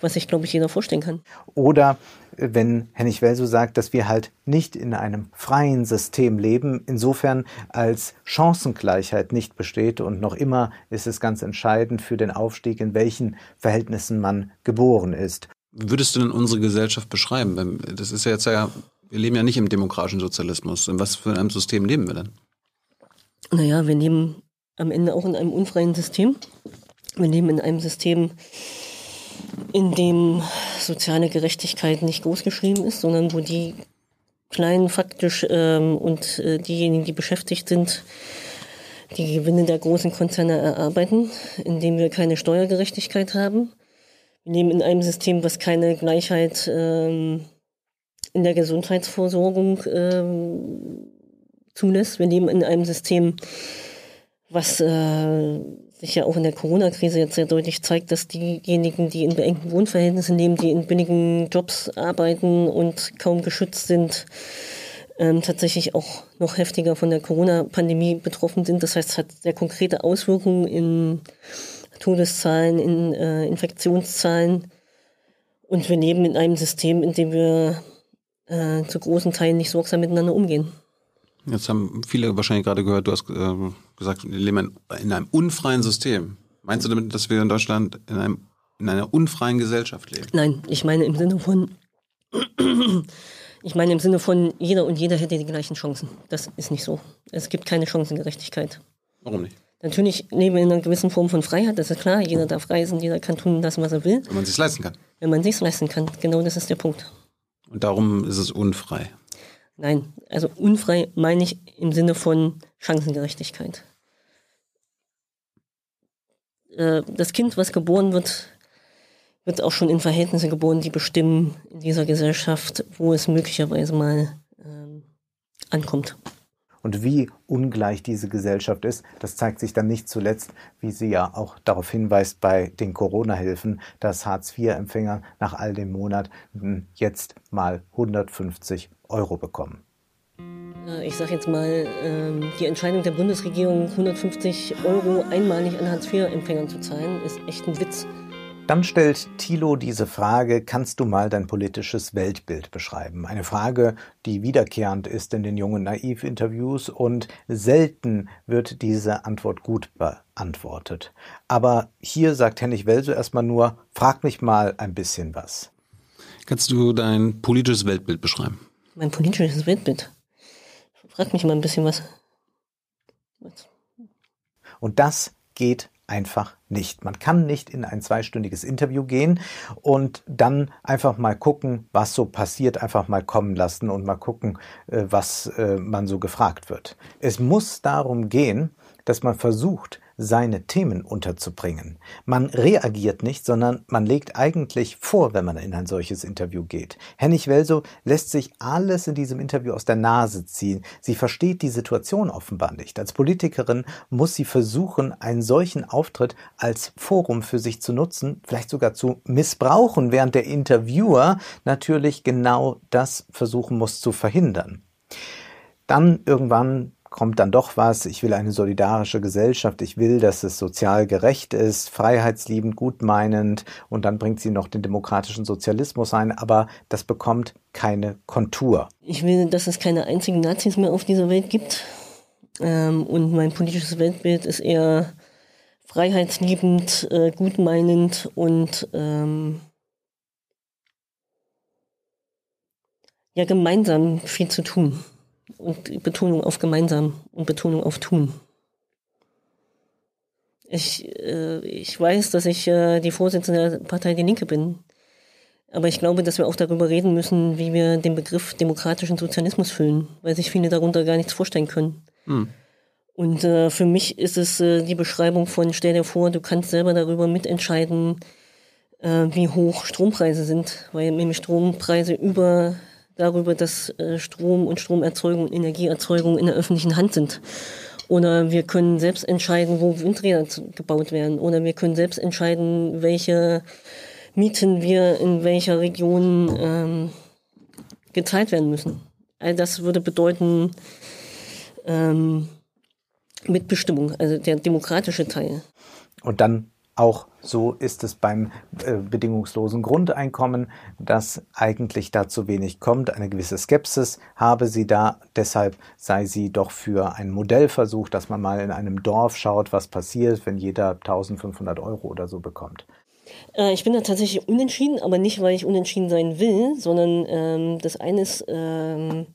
was sich, glaube ich, jeder vorstellen kann. Oder wenn Hennig Welso sagt, dass wir halt nicht in einem freien System leben, insofern als Chancengleichheit nicht besteht und noch immer ist es ganz entscheidend für den Aufstieg, in welchen Verhältnissen man geboren ist. Würdest du denn unsere Gesellschaft beschreiben? Das ist ja jetzt ja, wir leben ja nicht im demokratischen Sozialismus. In was für einem System leben wir denn? Naja, wir leben am Ende auch in einem unfreien System. Wir leben in einem System, in dem soziale Gerechtigkeit nicht großgeschrieben ist, sondern wo die Kleinen faktisch ähm, und äh, diejenigen, die beschäftigt sind, die Gewinne der großen Konzerne erarbeiten, indem wir keine Steuergerechtigkeit haben. Wir leben in einem System, was keine Gleichheit ähm, in der Gesundheitsversorgung ähm, zulässt. Wir leben in einem System, was äh, sich ja auch in der Corona-Krise jetzt sehr deutlich zeigt, dass diejenigen, die in beengten Wohnverhältnissen leben, die in billigen Jobs arbeiten und kaum geschützt sind, ähm, tatsächlich auch noch heftiger von der Corona-Pandemie betroffen sind. Das heißt, es hat sehr konkrete Auswirkungen in Todeszahlen, in äh, Infektionszahlen. Und wir leben in einem System, in dem wir äh, zu großen Teilen nicht sorgsam miteinander umgehen. Jetzt haben viele wahrscheinlich gerade gehört, du hast äh, gesagt, wir leben in einem unfreien System. Meinst du damit, dass wir in Deutschland in, einem, in einer unfreien Gesellschaft leben? Nein, ich meine im Sinne von, ich meine im Sinne von, jeder und jeder hätte die gleichen Chancen. Das ist nicht so. Es gibt keine Chancengerechtigkeit. Warum nicht? Natürlich leben wir in einer gewissen Form von Freiheit, das ist klar. Jeder darf reisen, jeder kann tun lassen, was er will. Wenn man es sich leisten kann. Wenn man es sich leisten kann, genau das ist der Punkt. Und darum ist es unfrei. Nein, also unfrei meine ich im Sinne von Chancengerechtigkeit. äh, das Kind, was geboren wird, wird auch schon in Verhältnisse geboren, die bestimmen in dieser Gesellschaft, wo es möglicherweise mal ähm, ankommt. Und wie ungleich diese Gesellschaft ist, das zeigt sich dann nicht zuletzt, wie sie ja auch darauf hinweist bei den Corona-Hilfen, dass Hartz-IV-Empfänger nach all dem Monat jetzt mal 150 Euro bekommen. Ich sage jetzt mal, ähm, die Entscheidung der Bundesregierung, 150 Euro einmalig an Hartz-IV-Empfängern zu zahlen, ist echt ein Witz. Dann stellt Thilo diese Frage, kannst du mal dein politisches Weltbild beschreiben? Eine Frage, die wiederkehrend ist in den jungen Naiv-Interviews und selten wird diese Antwort gut beantwortet. Aber hier sagt Hennig Welso erstmal nur, frag mich mal ein bisschen was. Kannst du dein politisches Weltbild beschreiben? Mein politisches Weltbild? Frag mich mal ein bisschen was. Und das geht einfach nicht. Man kann nicht in ein zweistündiges Interview gehen und dann einfach mal gucken, was so passiert, einfach mal kommen lassen und mal gucken, äh, was äh, man so gefragt wird. Es muss darum gehen, dass man versucht, seine Themen unterzubringen. Man reagiert nicht, sondern man legt eigentlich vor, wenn man in ein solches Interview geht. Hennig Welso lässt sich alles in diesem Interview aus der Nase ziehen. Sie versteht die Situation offenbar nicht. Als Politikerin muss sie versuchen, einen solchen Auftritt als Forum für sich zu nutzen, vielleicht sogar zu missbrauchen, während der Interviewer natürlich genau das versuchen muss zu verhindern. Dann irgendwann kommt dann doch was, ich will eine solidarische Gesellschaft, ich will, dass es sozial gerecht ist, freiheitsliebend, gutmeinend. Und dann bringt sie noch den demokratischen Sozialismus ein, aber das bekommt keine Kontur. Ich will, dass es keine einzigen Nazis mehr auf dieser Welt gibt. Ähm, und mein politisches Weltbild ist eher freiheitsliebend, äh, gutmeinend und ähm, ja gemeinsam viel zu tun und Betonung auf gemeinsam und Betonung auf tun. Ich, äh, ich weiß, dass ich äh, die Vorsitzende der Partei Die Linke bin. Aber ich glaube, dass wir auch darüber reden müssen, wie wir den Begriff demokratischen Sozialismus füllen, weil sich viele darunter gar nichts vorstellen können. Hm. Und äh, für mich ist es äh, die Beschreibung von, stell dir vor, du kannst selber darüber mitentscheiden, äh, wie hoch Strompreise sind, weil nämlich Strompreise über darüber, dass äh, Strom und Stromerzeugung und Energieerzeugung in der öffentlichen Hand sind. Oder wir können selbst entscheiden, wo Windräder gebaut werden. Oder wir können selbst entscheiden, welche Mieten wir in welcher Region ähm, gezahlt werden müssen. All das würde bedeuten ähm, Mitbestimmung, also der demokratische Teil. Und dann auch so ist es beim äh, bedingungslosen Grundeinkommen, dass eigentlich da zu wenig kommt. Eine gewisse Skepsis habe sie da. Deshalb sei sie doch für einen Modellversuch, dass man mal in einem Dorf schaut, was passiert, wenn jeder 1500 Euro oder so bekommt. Äh, ich bin da tatsächlich unentschieden, aber nicht, weil ich unentschieden sein will, sondern ähm, das eine ist ähm,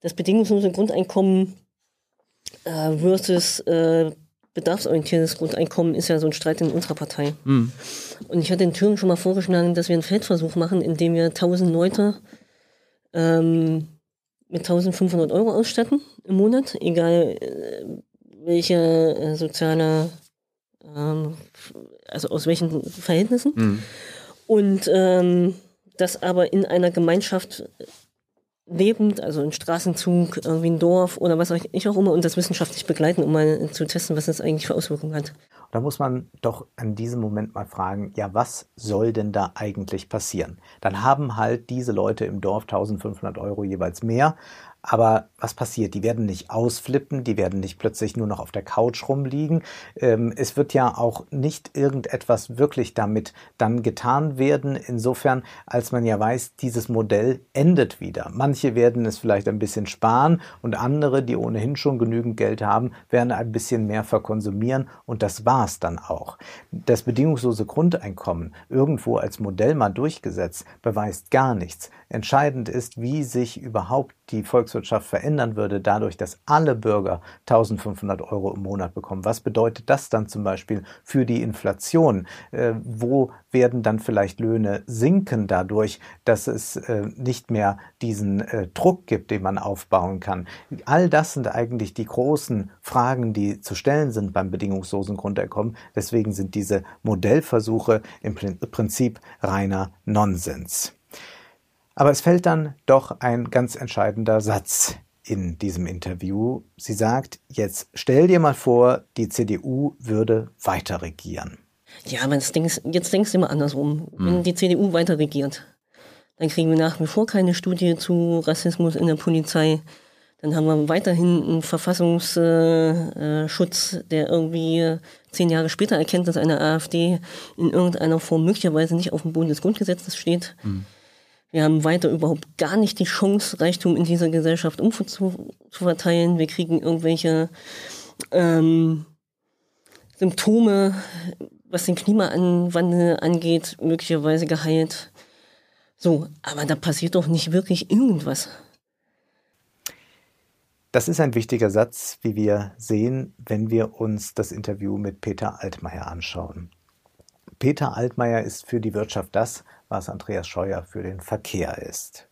das bedingungslose Grundeinkommen äh, versus äh, bedarfsorientiertes Grundeinkommen ist ja so ein Streit in unserer Partei. Mhm. Und ich hatte den Thüringen schon mal vorgeschlagen, dass wir einen Feldversuch machen, indem wir 1000 Leute ähm, mit 1500 Euro ausstatten im Monat, egal äh, welche äh, soziale, ähm, also aus welchen Verhältnissen. Mhm. Und ähm, das aber in einer Gemeinschaft lebend, also ein Straßenzug, irgendwie ein Dorf oder was auch ich auch immer und das wissenschaftlich begleiten, um mal zu testen, was das eigentlich für Auswirkungen hat. Da muss man doch an diesem Moment mal fragen, ja, was soll denn da eigentlich passieren? Dann haben halt diese Leute im Dorf 1500 Euro jeweils mehr, aber was passiert? Die werden nicht ausflippen, die werden nicht plötzlich nur noch auf der Couch rumliegen. Ähm, es wird ja auch nicht irgendetwas wirklich damit dann getan werden, insofern, als man ja weiß, dieses Modell endet wieder. Manche werden es vielleicht ein bisschen sparen und andere, die ohnehin schon genügend Geld haben, werden ein bisschen mehr verkonsumieren und das war's dann auch. Das bedingungslose Grundeinkommen irgendwo als Modell mal durchgesetzt beweist gar nichts. Entscheidend ist, wie sich überhaupt die Volkswirtschaft verändern würde, dadurch, dass alle Bürger 1500 Euro im Monat bekommen. Was bedeutet das dann zum Beispiel für die Inflation? Äh, wo werden dann vielleicht Löhne sinken dadurch, dass es äh, nicht mehr diesen äh, Druck gibt, den man aufbauen kann. All das sind eigentlich die großen Fragen, die zu stellen sind beim bedingungslosen Grundeinkommen. Deswegen sind diese Modellversuche im Prinzip reiner Nonsens. Aber es fällt dann doch ein ganz entscheidender Satz in diesem Interview. Sie sagt, jetzt stell dir mal vor, die CDU würde weiter regieren. Ja, aber jetzt denkst, jetzt denkst du immer andersrum. Hm. Wenn die CDU weiter regiert, dann kriegen wir nach wie vor keine Studie zu Rassismus in der Polizei. Dann haben wir weiterhin einen Verfassungsschutz, der irgendwie zehn Jahre später erkennt, dass eine AfD in irgendeiner Form möglicherweise nicht auf dem Boden des Grundgesetzes steht. Mhm. Wir haben weiter überhaupt gar nicht die Chance, Reichtum in dieser Gesellschaft umzuverteilen. Wir kriegen irgendwelche ähm, Symptome, was den Klimawandel angeht, möglicherweise geheilt. So, aber da passiert doch nicht wirklich irgendwas. Das ist ein wichtiger Satz, wie wir sehen, wenn wir uns das Interview mit Peter Altmaier anschauen. Peter Altmaier ist für die Wirtschaft das, was Andreas Scheuer für den Verkehr ist.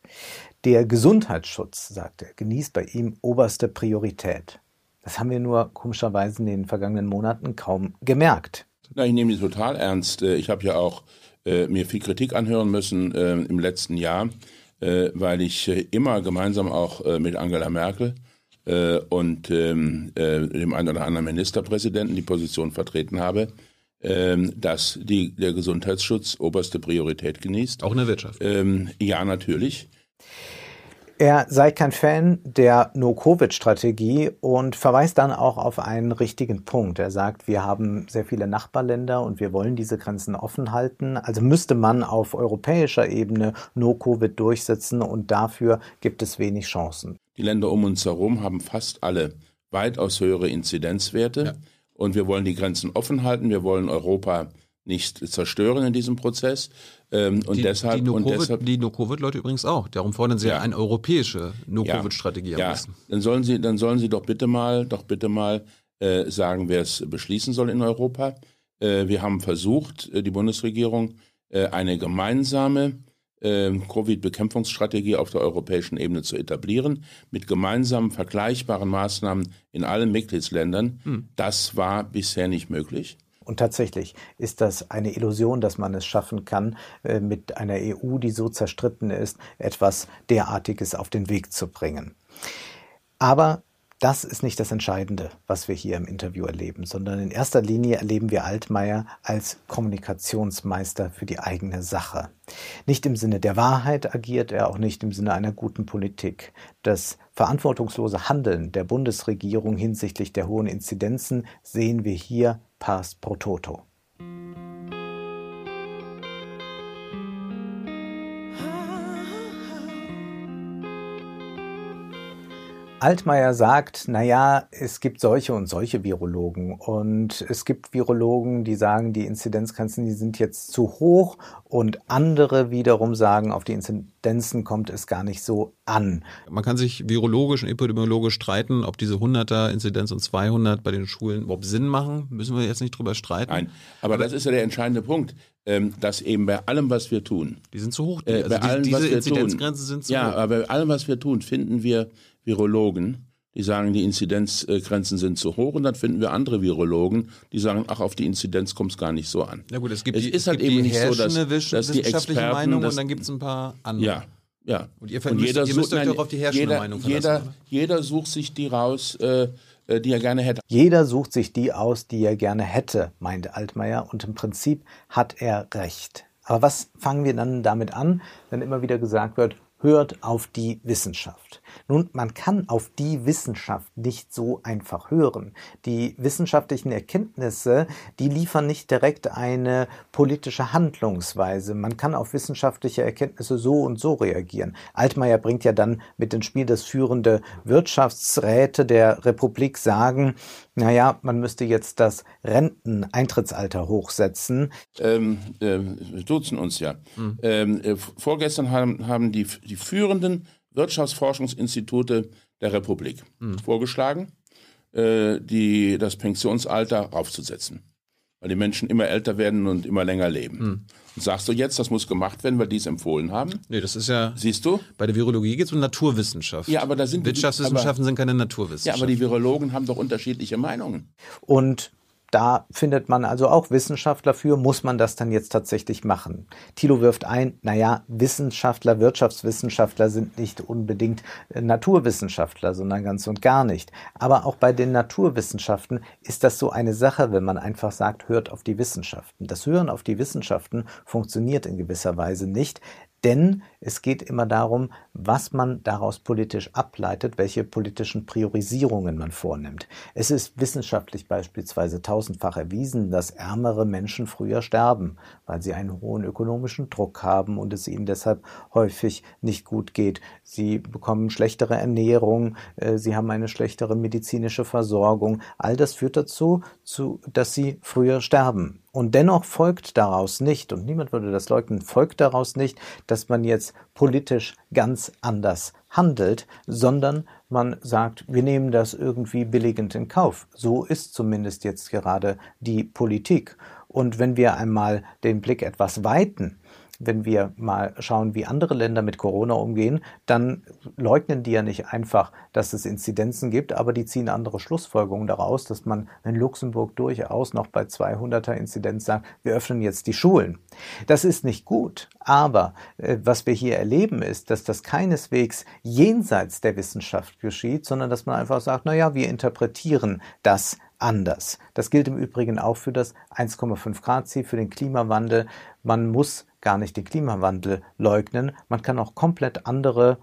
Der Gesundheitsschutz, sagt er, genießt bei ihm oberste Priorität. Das haben wir nur komischerweise in den vergangenen Monaten kaum gemerkt. Na, ich nehme die total ernst. Äh, ich habe ja auch äh, mir viel Kritik anhören müssen äh, im letzten Jahr, äh, weil ich äh, immer gemeinsam auch äh, mit Angela Merkel und ähm, dem einen oder anderen Ministerpräsidenten die Position vertreten habe, ähm, dass die, der Gesundheitsschutz oberste Priorität genießt. Auch in der Wirtschaft. Ähm, ja, natürlich. Er sei kein Fan der No-Covid-Strategie und verweist dann auch auf einen richtigen Punkt. Er sagt, wir haben sehr viele Nachbarländer und wir wollen diese Grenzen offen halten. Also müsste man auf europäischer Ebene No-Covid durchsetzen und dafür gibt es wenig Chancen. Die Länder um uns herum haben fast alle weitaus höhere Inzidenzwerte ja. Und wir wollen die Grenzen offen halten. Wir wollen Europa nicht zerstören in diesem Prozess. Ähm, und die, deshalb, die No-Covid-Leute no übrigens auch. Darum fordern sie ja, eine europäische No-Covid-Strategie ja, ja. Dann sollen sie, dann sollen sie doch bitte mal, doch bitte mal äh, sagen, wer es beschließen soll in Europa. Äh, wir haben versucht, äh, die Bundesregierung äh, eine gemeinsame Covid-Bekämpfungsstrategie auf der europäischen Ebene zu etablieren, mit gemeinsamen vergleichbaren Maßnahmen in allen Mitgliedsländern. Hm. Das war bisher nicht möglich. Und tatsächlich ist das eine Illusion, dass man es schaffen kann, äh, mit einer EU, die so zerstritten ist, etwas derartiges auf den Weg zu bringen. Aber das ist nicht das Entscheidende, was wir hier im Interview erleben, sondern in erster Linie erleben wir Altmaier als Kommunikationsmeister für die eigene Sache. Nicht im Sinne der Wahrheit agiert er, auch nicht im Sinne einer guten Politik. Das verantwortungslose Handeln der Bundesregierung hinsichtlich der hohen Inzidenzen sehen wir hier pars pro toto. Altmaier sagt, na ja, es gibt solche und solche Virologen und es gibt Virologen, die sagen, die Inzidenzgrenzen, die sind jetzt zu hoch und andere wiederum sagen, auf die Inzidenzen kommt es gar nicht so an. Man kann sich virologisch und epidemiologisch streiten, ob diese 100er Inzidenz und 200 bei den Schulen überhaupt Sinn machen, müssen wir jetzt nicht drüber streiten. Nein, aber, aber das ist ja der entscheidende Punkt ähm, dass eben bei allem, was wir tun, die sind zu hoch. Die, äh, also bei die, allem, diese Inzidenzgrenzen sind zu ja, hoch. Ja, aber bei allem, was wir tun, finden wir Virologen, die sagen, die Inzidenzgrenzen sind zu hoch und dann finden wir andere Virologen, die sagen, ach, auf die Inzidenz kommt es gar nicht so an. Ja gut, es gibt, es die, ist halt eben nicht so, dass, dass die Experten, Meinung das, und dann gibt es ein paar andere. Ja, ja. Und ihr, und jeder ihr müsst euch doch auf die herrschende jeder, Meinung verlassen. Jeder, jeder sucht sich die raus, äh, äh, die er gerne hätte. Jeder sucht sich die aus, die er gerne hätte, meinte Altmaier. Und im Prinzip hat er recht. Aber was fangen wir dann damit an, wenn immer wieder gesagt wird, hört auf die Wissenschaft. Nun, man kann auf die Wissenschaft nicht so einfach hören. Die wissenschaftlichen Erkenntnisse, die liefern nicht direkt eine politische Handlungsweise. Man kann auf wissenschaftliche Erkenntnisse so und so reagieren. Altmaier bringt ja dann mit ins Spiel, dass führende Wirtschaftsräte der Republik sagen, naja, man müsste jetzt das Renteneintrittsalter hochsetzen. Ähm, äh, wir duzen uns ja. Mhm. Ähm, äh, vorgestern haben, haben die, die führenden Wirtschaftsforschungsinstitute der Republik mhm. vorgeschlagen, äh, die, das Pensionsalter aufzusetzen. weil die Menschen immer älter werden und immer länger leben. Hm. Und sagst du jetzt, das muss gemacht werden, weil die es empfohlen haben? Nee, das ist ja. Siehst du? Bei der Virologie geht es um Naturwissenschaft. Ja, aber da sind Wirtschaftswissenschaften aber, sind keine Naturwissenschaften. Ja, aber die Virologen haben doch unterschiedliche Meinungen. Und da findet man also auch Wissenschaftler für, muss man das dann jetzt tatsächlich machen? Thilo wirft ein, naja, Wissenschaftler, Wirtschaftswissenschaftler sind nicht unbedingt äh, Naturwissenschaftler, sondern ganz und gar nicht. Aber auch bei den Naturwissenschaften ist das so eine Sache, wenn man einfach sagt, hört auf die Wissenschaften. Das Hören auf die Wissenschaften funktioniert in gewisser Weise nicht. Denn es geht immer darum, was man daraus politisch ableitet, welche politischen Priorisierungen man vornimmt. Es ist wissenschaftlich beispielsweise tausendfach erwiesen, dass ärmere Menschen früher sterben, weil sie einen hohen ökonomischen Druck haben und es ihnen deshalb häufig nicht gut geht. Sie bekommen schlechtere Ernährung, äh, sie haben eine schlechtere medizinische Versorgung. All das führt dazu, dass sie früher sterben. Und dennoch folgt daraus nicht, und niemand würde das leugnen, folgt daraus nicht, dass man jetzt politisch ganz anders handelt, sondern man sagt, wir nehmen das irgendwie billigend in Kauf. So ist zumindest jetzt gerade die Politik. Und wenn wir einmal den Blick etwas weiten, wenn wir mal schauen, wie andere Länder mit Corona umgehen, dann leugnen die ja nicht einfach, dass es Inzidenzen gibt, aber die ziehen andere Schlussfolgerungen daraus, dass man in Luxemburg durchaus noch bei 200er Inzidenz sagt, wir öffnen jetzt die Schulen. Das ist nicht gut, aber äh, was wir hier erleben ist, dass das keineswegs jenseits der Wissenschaft geschieht, sondern dass man einfach sagt, na ja, wir interpretieren das anders. Das gilt im Übrigen auch für das 1,5 Grad Ziel, für den Klimawandel. Man muss gar nicht den Klimawandel leugnen. Man kann auch komplett andere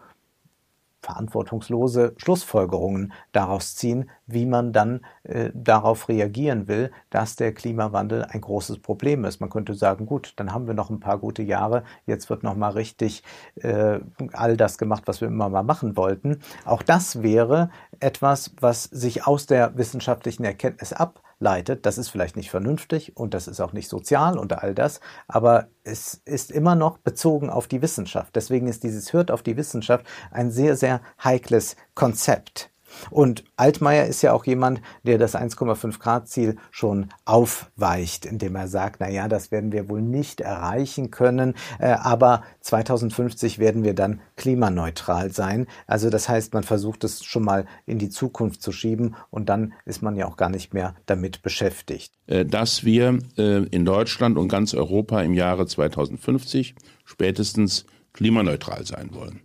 verantwortungslose Schlussfolgerungen daraus ziehen, wie man dann äh, darauf reagieren will, dass der Klimawandel ein großes Problem ist. Man könnte sagen, gut, dann haben wir noch ein paar gute Jahre, jetzt wird noch mal richtig äh, all das gemacht, was wir immer mal machen wollten. Auch das wäre etwas, was sich aus der wissenschaftlichen Erkenntnis ab leitet. Das ist vielleicht nicht vernünftig und das ist auch nicht sozial und all das, aber es ist immer noch bezogen auf die Wissenschaft. Deswegen ist dieses Hört auf die Wissenschaft ein sehr, sehr heikles Konzept. Und Altmaier ist ja auch jemand, der das 1,5 Grad Ziel schon aufweicht, indem er sagt, na ja, das werden wir wohl nicht erreichen können, äh, aber 2050 werden wir dann klimaneutral sein. Also das heißt, man versucht es schon mal in die Zukunft zu schieben und dann ist man ja auch gar nicht mehr damit beschäftigt. Äh, dass wir äh, in Deutschland und ganz Europa im Jahre 2050 spätestens klimaneutral sein wollen.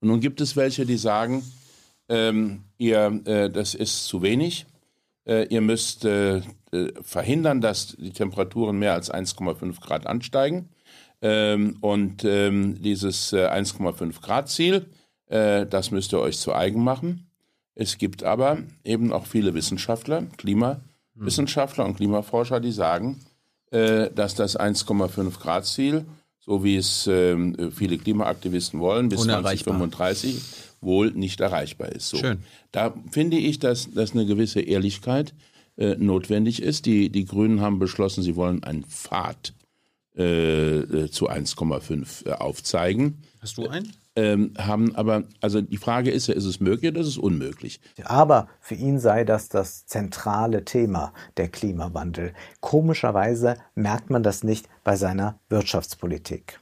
Und nun gibt es welche, die sagen, ähm, ihr, äh, das ist zu wenig. Äh, ihr müsst äh, äh verhindern, dass die Temperaturen mehr als 1,5 Grad ansteigen. Ähm, und ähm, dieses 1,5 äh, Grad Ziel, äh, das müsst ihr euch zu eigen machen. Es gibt aber eben auch viele Wissenschaftler, Klimawissenschaftler und Klimaforscher, die sagen, dass das 1,5 Grad Ziel, so wie es ähm, viele Klimaaktivisten wollen, bis 2035 wohl nicht erreichbar ist. So. Schön. Da finde ich, dass, dass eine gewisse Ehrlichkeit äh, notwendig ist. Die, die Grünen haben beschlossen, sie wollen einen Pfad äh, äh zu 1,5 äh, aufzeigen. Hast du einen? Ähm, haben aber, also die Frage ist ja, ist es möglich oder ist es unmöglich? Aber für ihn sei das das zentrale Thema, der Klimawandel. Komischerweise merkt man das nicht bei seiner Wirtschaftspolitik.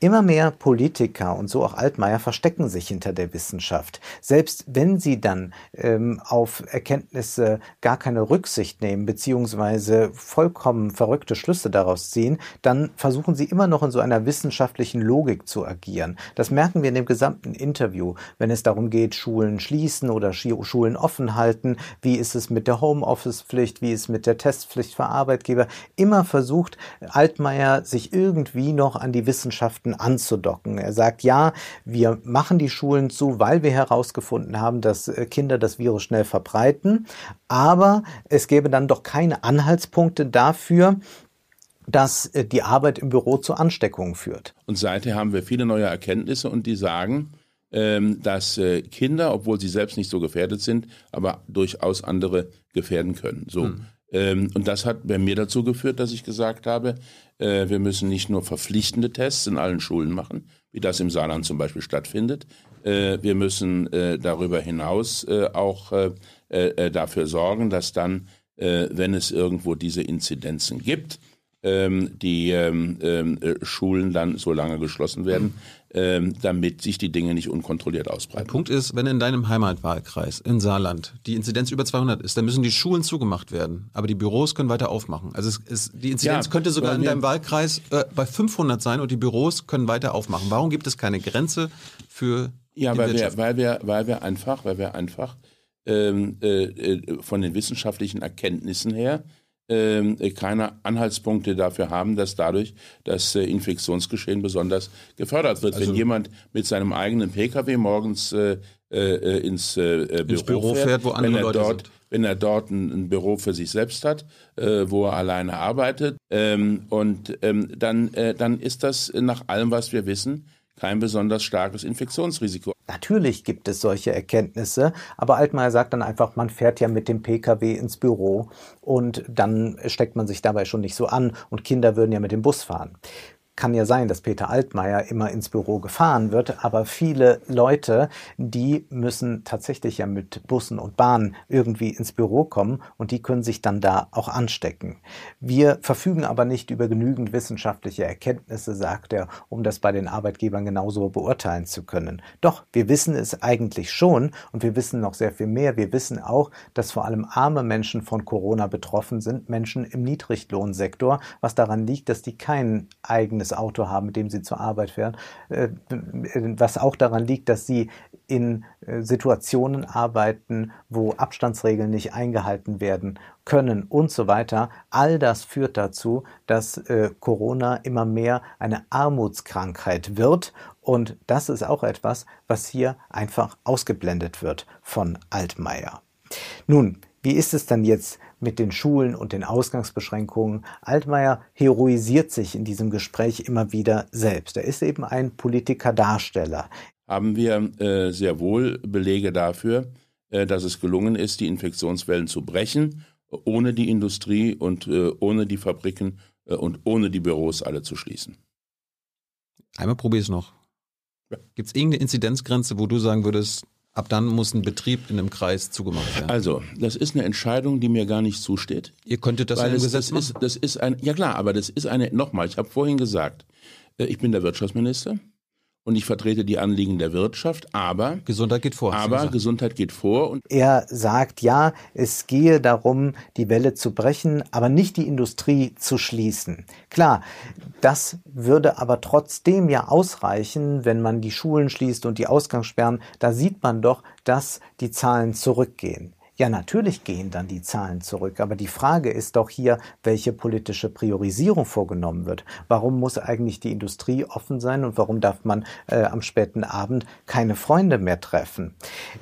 Immer mehr Politiker und so auch Altmaier verstecken sich hinter der Wissenschaft. Selbst wenn sie dann ähm, auf Erkenntnisse gar keine Rücksicht nehmen, beziehungsweise vollkommen verrückte Schlüsse daraus ziehen, dann versuchen sie immer noch in so einer wissenschaftlichen Logik zu agieren. Das merken wir in dem gesamten Interview, wenn es darum geht, Schulen schließen oder Schulen offen halten. Wie ist es mit der Homeoffice-Pflicht? Wie ist es mit der Testpflicht für Arbeitgeber? Immer versucht Altmaier, sich irgendwie noch an die Wissenschaft Wissenschaften anzudocken. Er sagt, ja, wir machen die Schulen zu, weil wir herausgefunden haben, dass äh, Kinder das Virus schnell verbreiten, aber es gäbe dann doch keine Anhaltspunkte dafür, dass äh, die Arbeit im Büro zu Ansteckungen führt. Und seither haben wir viele neue Erkenntnisse und die sagen, ähm, dass äh, Kinder, obwohl sie selbst nicht so gefährdet sind, aber durchaus andere gefährden können. So. Hm. Ähm, und das hat bei mir dazu geführt, dass ich gesagt habe, äh, wir müssen nicht nur verpflichtende Tests in allen Schulen machen, wie das im Saarland zum Beispiel stattfindet. Äh, wir müssen äh, darüber hinaus auch dafür sorgen, dass dann äh, wenn es irgendwo diese Inzidenzen gibt, ähm, die ähm, ähm, äh, Schulen dann so lange geschlossen werden, ähm, damit sich die Dinge nicht unkontrolliert ausbreiten. Der Punkt ist, wenn in deinem Heimatwahlkreis in Saarland die Inzidenz über 200 ist, dann müssen die Schulen zugemacht werden, aber die Büros können weiter aufmachen. Also es, es, die Inzidenz Ja, könnte sogar in deinem Wahlkreis äh, bei 500 sein und die Büros können weiter aufmachen. Warum gibt es keine Grenze für Ja, weil wir, weil wir, weil wir einfach, weil wir einfach ähm, äh, äh, von den wissenschaftlichen Erkenntnissen her keine Anhaltspunkte dafür haben, dass dadurch das äh, Infektionsgeschehen besonders gefördert wird. Also Wenn jemand mit seinem eigenen Pkw morgens äh, äh, ins, äh, äh, Büro, Büro fährt, wo andere wenn er Leute dort, sind. wenn er dort ein, ein Büro für sich selbst hat, äh, wo er alleine arbeitet, ähm, und ähm, dann, äh, dann ist das nach allem, was wir wissen, kein besonders starkes Infektionsrisiko. Natürlich gibt es solche Erkenntnisse, aber Altmaier sagt dann einfach, man fährt ja mit dem Pkw ins Büro und dann steckt man sich dabei schon nicht so an und Kinder würden ja mit dem Bus fahren. Kann ja sein, dass Peter Altmaier immer ins Büro gefahren wird, aber viele Leute, die müssen tatsächlich ja mit Bussen und Bahnen irgendwie ins Büro kommen und die können sich dann da auch anstecken. Wir verfügen aber nicht über genügend wissenschaftliche Erkenntnisse, sagt er, um das bei den Arbeitgebern genauso beurteilen zu können. Doch, wir wissen es eigentlich schon und wir wissen noch sehr viel mehr. Wir wissen auch, dass vor allem arme Menschen von Corona betroffen sind, Menschen im Niedriglohnsektor, was daran liegt, dass die kein eigenes Auto haben, mit dem sie zur Arbeit fahren, äh, was auch daran liegt, dass sie in äh, Situationen arbeiten, wo Abstandsregeln nicht eingehalten werden können und so weiter. All das führt dazu, dass äh, Corona immer mehr eine Armutskrankheit wird. Und das ist auch etwas, was hier einfach ausgeblendet wird von Altmaier. Nun, wie ist es dann jetzt mit den Schulen und den Ausgangsbeschränkungen? Altmaier heroisiert sich in diesem Gespräch immer wieder selbst. Er ist eben ein Politikerdarsteller. Haben wir äh, sehr wohl Belege dafür, äh, dass es gelungen ist, die Infektionswellen zu brechen, ohne die Industrie und äh, ohne die Fabriken äh, und ohne die Büros alle zu schließen. Einmal probier es noch. Ja. Gibt es irgendeine Inzidenzgrenze, wo du sagen würdest, ab dann muss ein Betrieb in einem Kreis zugemacht werden? Also, das ist eine Entscheidung, die mir gar nicht zusteht. Ihr könntet das weil in einem Gesetz das, ist, machen. das ist ein, ja klar, aber das ist eine, nochmal, ich habe vorhin gesagt, äh, ich bin der Wirtschaftsminister und ich vertrete die Anliegen der Wirtschaft, aber, Gesundheit geht vor. aber. Gesundheit geht vor und Er sagt, ja, es gehe darum, die Welle zu brechen, aber nicht die Industrie zu schließen. Klar, das würde aber trotzdem ja ausreichen, wenn man die Schulen schließt und die Ausgangssperren. Da sieht man doch, dass die Zahlen zurückgehen. Ja, natürlich gehen dann die Zahlen zurück, aber die Frage ist doch hier, welche politische Priorisierung vorgenommen wird. Warum muss eigentlich die Industrie offen sein und warum darf man äh, am späten Abend keine Freunde mehr treffen?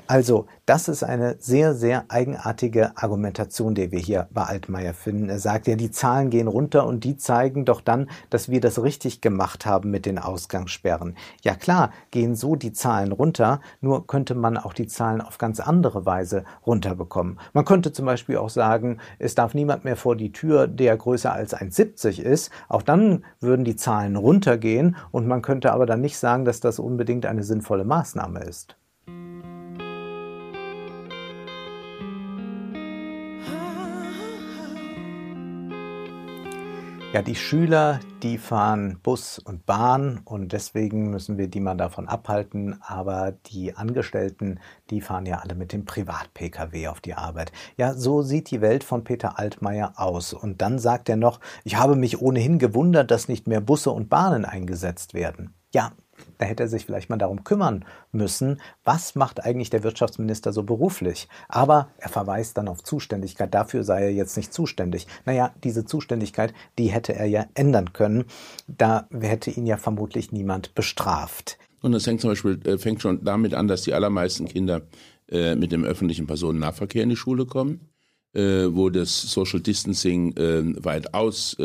Also, das ist eine sehr, sehr eigenartige Argumentation, die wir hier bei Altmaier finden. Er sagt ja, die Zahlen gehen runter und die zeigen doch dann, dass wir das richtig gemacht haben mit den Ausgangssperren. Ja klar, gehen so die Zahlen runter, nur könnte man auch die Zahlen auf ganz andere Weise runterbekommen. Man könnte zum Beispiel auch sagen, es darf niemand mehr vor die Tür, der größer als 1,70 ist. Auch dann würden die Zahlen runtergehen und man könnte aber dann nicht sagen, dass das unbedingt eine sinnvolle Maßnahme ist. Ja, die Schüler, die fahren Bus und Bahn und deswegen müssen wir die mal davon abhalten. Aber die Angestellten, die fahren ja alle mit dem Privat-Pkw auf die Arbeit. Ja, so sieht die Welt von Peter Altmaier aus. Und dann sagt er noch, ich habe mich ohnehin gewundert, dass nicht mehr Busse und Bahnen eingesetzt werden. Ja, da hätte er sich vielleicht mal darum kümmern müssen, was macht eigentlich der Wirtschaftsminister so beruflich. Aber er verweist dann auf Zuständigkeit. Dafür sei er jetzt nicht zuständig. Naja, diese Zuständigkeit, die hätte er ja ändern können. Da hätte ihn ja vermutlich niemand bestraft. Und das hängt zum Beispiel, äh, fängt schon damit an, dass die allermeisten Kinder äh, mit dem öffentlichen Personennahverkehr in die Schule kommen, äh, wo das Social Distancing äh, weitaus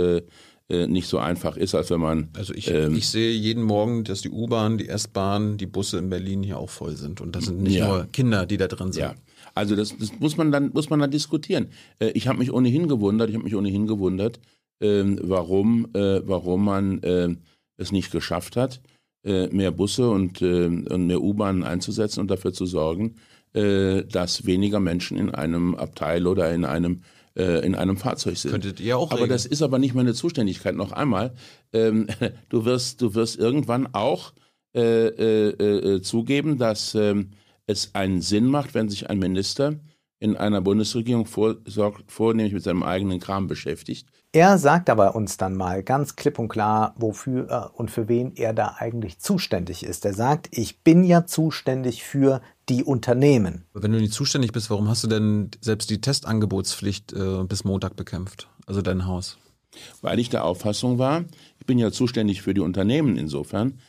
äh, nicht so einfach ist, als wenn man. Also ich, ähm, ich sehe jeden Morgen, dass die U-Bahn, die S-Bahn, die Busse in Berlin hier auch voll sind. Und das sind nicht Ja. nur Kinder, die da drin sind. Ja, also das, das muss man dann muss man dann diskutieren. Äh, ich habe mich ohnehin gewundert, ich habe mich ohnehin gewundert, ähm, warum äh, warum man äh, es nicht geschafft hat, äh, mehr Busse und, äh, und mehr U-Bahnen einzusetzen und dafür zu sorgen, äh, dass weniger Menschen in einem Abteil oder in einem äh, in einem Fahrzeug sind. Könntet ihr auch Aber regeln. das ist aber nicht meine Zuständigkeit. Noch einmal, ähm, du wirst, du wirst irgendwann auch äh, äh, äh, zugeben, dass ähm, es einen Sinn macht, wenn sich ein Minister in einer Bundesregierung vorsorgt, vornehmlich mit seinem eigenen Kram beschäftigt. Er sagt aber uns dann mal ganz klipp und klar, wofür und für wen er da eigentlich zuständig ist. Er sagt, ich bin ja zuständig für die Unternehmen. Wenn du nicht zuständig bist, warum hast du denn selbst die Testangebotspflicht äh, bis Montag bekämpft? Also dein Haus? Weil ich der Auffassung war, ich bin ja zuständig für die Unternehmen insofern.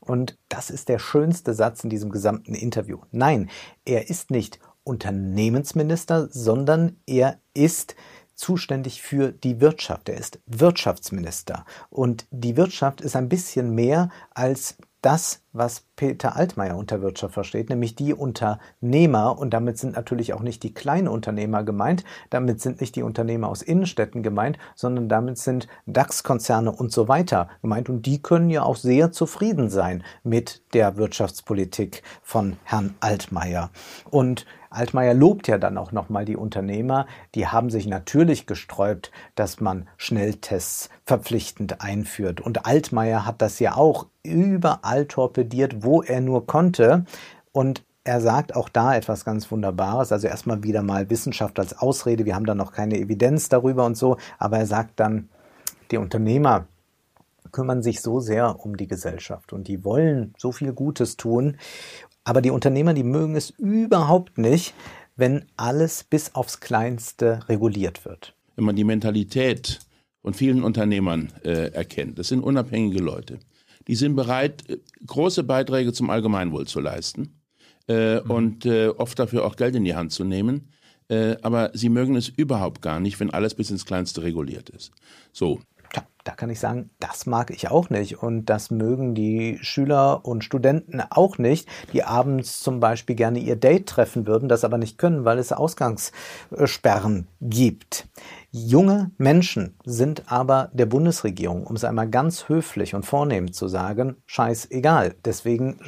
Und das ist der schönste Satz in diesem gesamten Interview. Nein, er ist nicht Unternehmensminister, sondern er ist zuständig für die Wirtschaft. Er ist Wirtschaftsminister. Und die Wirtschaft ist ein bisschen mehr als das, was Peter Altmaier unter Wirtschaft versteht, nämlich die Unternehmer. Und damit sind natürlich auch nicht die kleinen Unternehmer gemeint, damit sind nicht die Unternehmer aus Innenstädten gemeint, sondern damit sind DAX-Konzerne und so weiter gemeint. Und die können ja auch sehr zufrieden sein mit der Wirtschaftspolitik von Herrn Altmaier. Und Altmaier lobt ja dann auch nochmal die Unternehmer. Die haben sich natürlich gesträubt, dass man Schnelltests verpflichtend einführt. Und Altmaier hat das ja auch überall torpediert, wo er nur konnte. Und er sagt auch da etwas ganz Wunderbares. Also erstmal wieder mal Wissenschaft als Ausrede. Wir haben da noch keine Evidenz darüber und so. Aber er sagt dann, die Unternehmer kümmern sich so sehr um die Gesellschaft und die wollen so viel Gutes tun. Aber die Unternehmer, die mögen es überhaupt nicht, wenn alles bis aufs Kleinste reguliert wird. Wenn man die Mentalität von vielen Unternehmern äh, erkennt, das sind unabhängige Leute, die sind bereit, äh, große Beiträge zum Gemeinwohl zu leisten äh, mhm. und äh, oft dafür auch Geld in die Hand zu nehmen. Äh, aber sie mögen es überhaupt gar nicht, wenn alles bis ins Kleinste reguliert ist. So, da kann ich sagen, das mag ich auch nicht. Und das mögen die Schüler und Studenten auch nicht, die abends zum Beispiel gerne ihr Date treffen würden, das aber nicht können, weil es Ausgangssperren gibt. Junge Menschen sind aber der Bundesregierung, um es einmal ganz höflich und vornehm zu sagen, scheißegal. Deswegen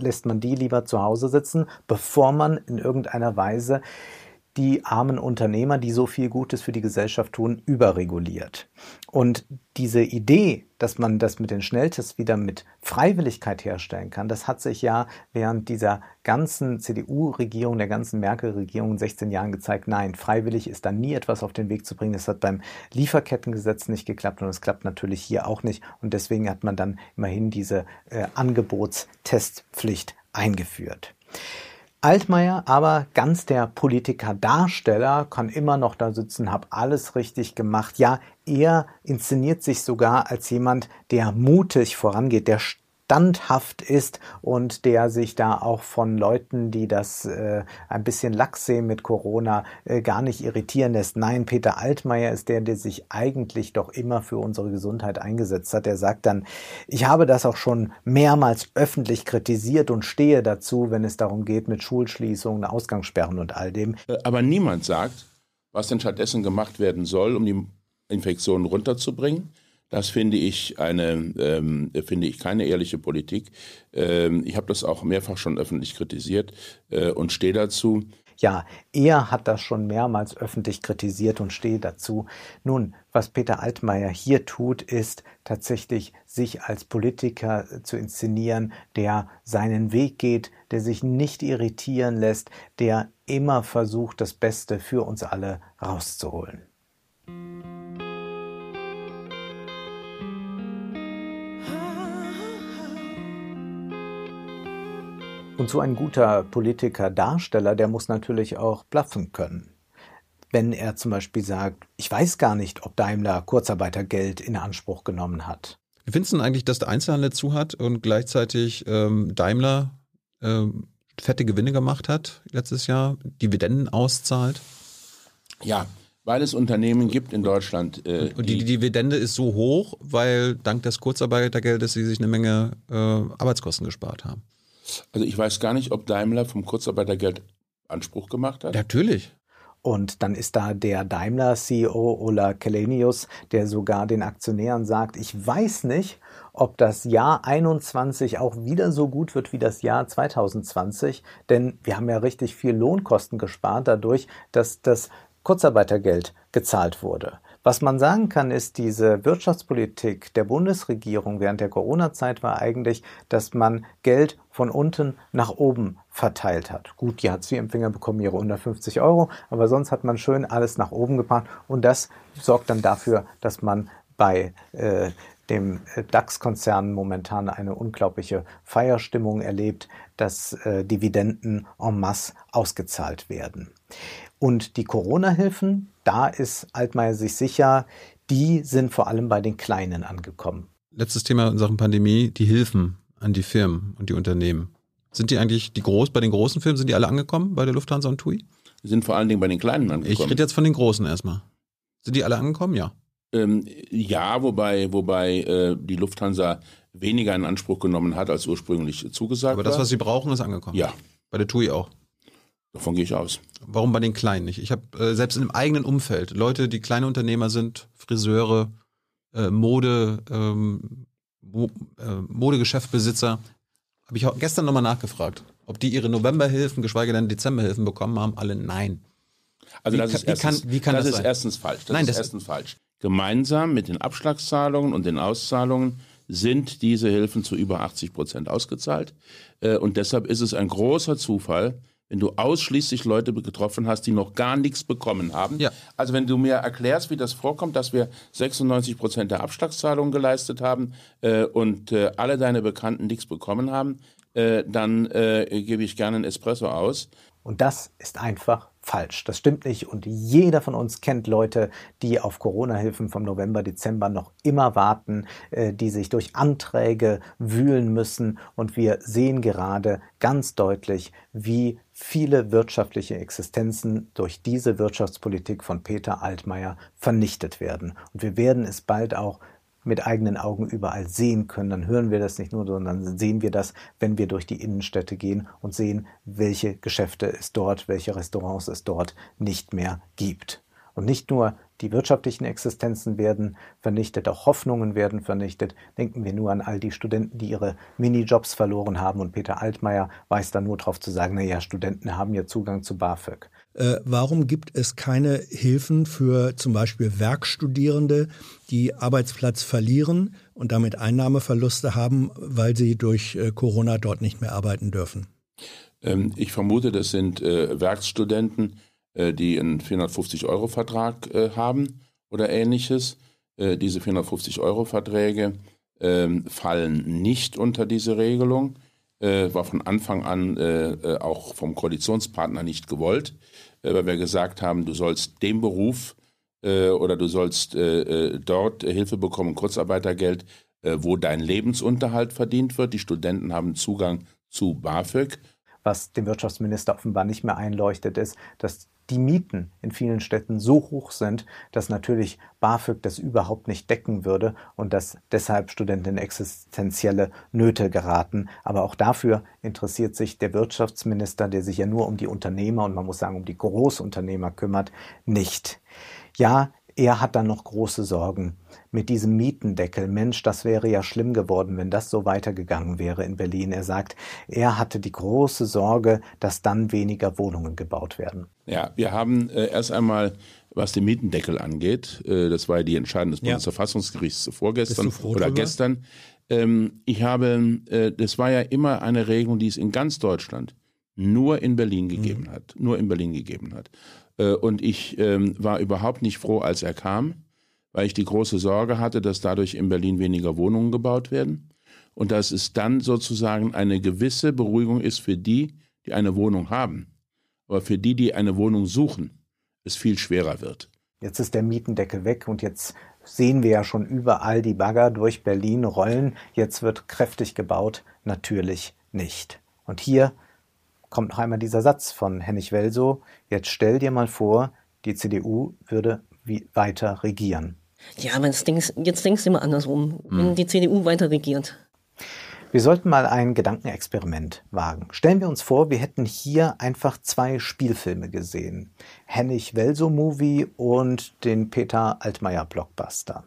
lässt man die lieber zu Hause sitzen, bevor man in irgendeiner Weise die armen Unternehmer, die so viel Gutes für die Gesellschaft tun, überreguliert. Und diese Idee, dass man das mit den Schnelltests wieder mit Freiwilligkeit herstellen kann, das hat sich ja während dieser ganzen CDU-Regierung, der ganzen Merkel-Regierung in 16 Jahren gezeigt, nein, freiwillig ist da nie etwas auf den Weg zu bringen. Das hat beim Lieferkettengesetz nicht geklappt und es klappt natürlich hier auch nicht. Und deswegen hat man dann immerhin diese äh, Angebotstestpflicht eingeführt. Altmaier, aber ganz der Politiker-Darsteller, kann immer noch da sitzen, hab alles richtig gemacht. Ja, er inszeniert sich sogar als jemand, der mutig vorangeht, der standhaft ist und der sich da auch von Leuten, die das äh, ein bisschen lax sehen mit Corona, äh, gar nicht irritieren lässt. Nein, Peter Altmaier ist der, der sich eigentlich doch immer für unsere Gesundheit eingesetzt hat. Er sagt dann, ich habe das auch schon mehrmals öffentlich kritisiert und stehe dazu, wenn es darum geht mit Schulschließungen, Ausgangssperren und all dem. Äh, aber niemand sagt, was denn stattdessen gemacht werden soll, um die Infektionen runterzubringen. Das finde ich eine, ähm, finde ich keine ehrliche Politik. Ähm, ich habe das auch mehrfach schon öffentlich kritisiert äh, und stehe dazu. Ja, er hat das schon mehrmals öffentlich kritisiert und stehe dazu. Nun, was Peter Altmaier hier tut, ist tatsächlich sich als Politiker zu inszenieren, der seinen Weg geht, der sich nicht irritieren lässt, der immer versucht, das Beste für uns alle rauszuholen. Und so ein guter Politiker, Darsteller, der muss natürlich auch bluffen können. Wenn er zum Beispiel sagt, ich weiß gar nicht, ob Daimler Kurzarbeitergeld in Anspruch genommen hat. Wie findest du denn eigentlich, dass der Einzelhandel zu hat und gleichzeitig ähm, Daimler ähm, fette Gewinne gemacht hat letztes Jahr, Dividenden auszahlt? Ja, weil es Unternehmen gibt in Deutschland. Äh, und die, die, Dividende ist so hoch, weil dank des Kurzarbeitergeldes sie sich eine Menge äh, Arbeitskosten gespart haben. Also ich weiß gar nicht, ob Daimler vom Kurzarbeitergeld Anspruch gemacht hat. Natürlich. Und dann ist da der Daimler-CEO Ola Kelenius, der sogar den Aktionären sagt, ich weiß nicht, ob das Jahr 21 auch wieder so gut wird wie das Jahr 2020, denn wir haben ja richtig viel Lohnkosten gespart dadurch, dass das Kurzarbeitergeld gezahlt wurde. Was man sagen kann, ist, diese Wirtschaftspolitik der Bundesregierung während der Corona-Zeit war eigentlich, dass man Geld von unten nach oben verteilt hat. Gut, die Hartz-IV-Empfänger bekommen ihre 150 Euro, aber sonst hat man schön alles nach oben gebracht und das sorgt dann dafür, dass man bei äh, dem DAX-Konzern momentan eine unglaubliche Feierstimmung erlebt, dass äh, Dividenden en masse ausgezahlt werden. Und die Corona-Hilfen, da ist Altmaier sich sicher, die sind vor allem bei den Kleinen angekommen. Letztes Thema in Sachen Pandemie, die Hilfen an die Firmen und die Unternehmen. Sind die eigentlich, die groß, bei den großen Firmen, sind die alle angekommen, bei der Lufthansa und TUI? Die sind vor allen Dingen bei den Kleinen angekommen. Ich rede jetzt von den Großen erstmal. Sind die alle angekommen? Ja. Ähm, ja, wobei, wobei äh, die Lufthansa weniger in Anspruch genommen hat, als ursprünglich zugesagt Aber das, was sie brauchen, ist angekommen. Ja. Bei der TUI auch. Davon gehe ich aus. Warum bei den Kleinen nicht? Ich habe äh, selbst im eigenen Umfeld Leute, die kleine Unternehmer sind, Friseure, äh, Mode, ähm, Mo äh, Modegeschäftbesitzer, habe ich gestern nochmal nachgefragt, ob die ihre Novemberhilfen, geschweige denn Dezemberhilfen bekommen haben. Alle nein. Also wie das, ist, erstens, wie kann das, das ist erstens falsch. Das Nein, ist das erstens falsch. Gemeinsam mit den Abschlagszahlungen und den Auszahlungen sind diese Hilfen zu über 80 Prozent ausgezahlt. Äh, und deshalb ist es ein großer Zufall, wenn du ausschließlich Leute getroffen hast, die noch gar nichts bekommen haben. Ja. Also wenn du mir erklärst, wie das vorkommt, dass wir 96 Prozent der Abschlagszahlungen geleistet haben äh, und äh, alle deine Bekannten nichts bekommen haben, äh, dann äh, gebe ich gerne einen Espresso aus. Und das ist einfach falsch. Das stimmt nicht. Und jeder von uns kennt Leute, die auf Corona-Hilfen vom November, Dezember noch immer warten, äh, die sich durch Anträge wühlen müssen. Und wir sehen gerade ganz deutlich, wie viele wirtschaftliche Existenzen durch diese Wirtschaftspolitik von Peter Altmaier vernichtet werden. Und wir werden es bald auch mit eigenen Augen überall sehen können, dann hören wir das nicht nur, sondern sehen wir das, wenn wir durch die Innenstädte gehen und sehen, welche Geschäfte es dort, welche Restaurants es dort nicht mehr gibt. Und nicht nur die wirtschaftlichen Existenzen werden vernichtet, auch Hoffnungen werden vernichtet. Denken wir nur an all die Studenten, die ihre Minijobs verloren haben. Und Peter Altmaier weiß da nur darauf zu sagen, na ja, Studenten haben ja Zugang zu BAföG. Äh, warum gibt es keine Hilfen für zum Beispiel Werkstudierende, die Arbeitsplatz verlieren und damit Einnahmeverluste haben, weil sie durch äh, Corona dort nicht mehr arbeiten dürfen? Ähm, ich vermute, das sind äh, Werkstudenten, die einen 450-Euro-Vertrag äh, haben oder ähnliches. Äh, diese 450-Euro-Verträge ähm, fallen nicht unter diese Regelung äh, war von Anfang an äh, äh, auch vom Koalitionspartner nicht gewollt, äh, weil wir gesagt haben, du sollst den Beruf äh, oder du sollst äh, dort Hilfe bekommen, Kurzarbeitergeld, wo dein Lebensunterhalt verdient wird. Die Studenten haben Zugang zu BAföG. Was dem Wirtschaftsminister offenbar nicht mehr einleuchtet, ist, dass die Mieten in vielen Städten so hoch sind, dass natürlich BAföG das überhaupt nicht decken würde und dass deshalb Studenten in existenzielle Nöte geraten. Aber auch dafür interessiert sich der Wirtschaftsminister, der sich ja nur um die Unternehmer und man muss sagen um die Großunternehmer kümmert, nicht. Ja, er hat dann noch große Sorgen mit diesem Mietendeckel. Mensch, das wäre ja schlimm geworden, wenn das so weitergegangen wäre in Berlin. Er sagt, er hatte die große Sorge, dass dann weniger Wohnungen gebaut werden. Ja, wir haben äh, erst einmal was den Mietendeckel angeht, äh, das war die Entscheidung des ja. Bundesverfassungsgerichts vorgestern oder drüber? gestern. Ähm, ich habe, äh, das war ja immer eine Regelung, die es in ganz Deutschland nur in Berlin gegeben mhm. hat, nur in Berlin gegeben hat. Äh, und ich ähm, war überhaupt nicht froh, als er kam, weil ich die große Sorge hatte, dass dadurch in Berlin weniger Wohnungen gebaut werden und dass es dann sozusagen eine gewisse Beruhigung ist für die, die eine Wohnung haben. Aber für die, die eine Wohnung suchen, es viel schwerer wird. Jetzt ist der Mietendeckel weg und jetzt sehen wir ja schon überall die Bagger durch Berlin rollen. Jetzt wird kräftig gebaut. Natürlich nicht. Und hier kommt noch einmal dieser Satz von Hennig Welso, jetzt stell dir mal vor, die CDU würde wie weiter regieren. Ja, aber jetzt denkst, jetzt denkst du immer andersrum, hm. wenn die CDU weiter regiert. Wir sollten mal ein Gedankenexperiment wagen. Stellen wir uns vor, wir hätten hier einfach zwei Spielfilme gesehen. Hennig Welso Movie und den Peter Altmaier Blockbuster.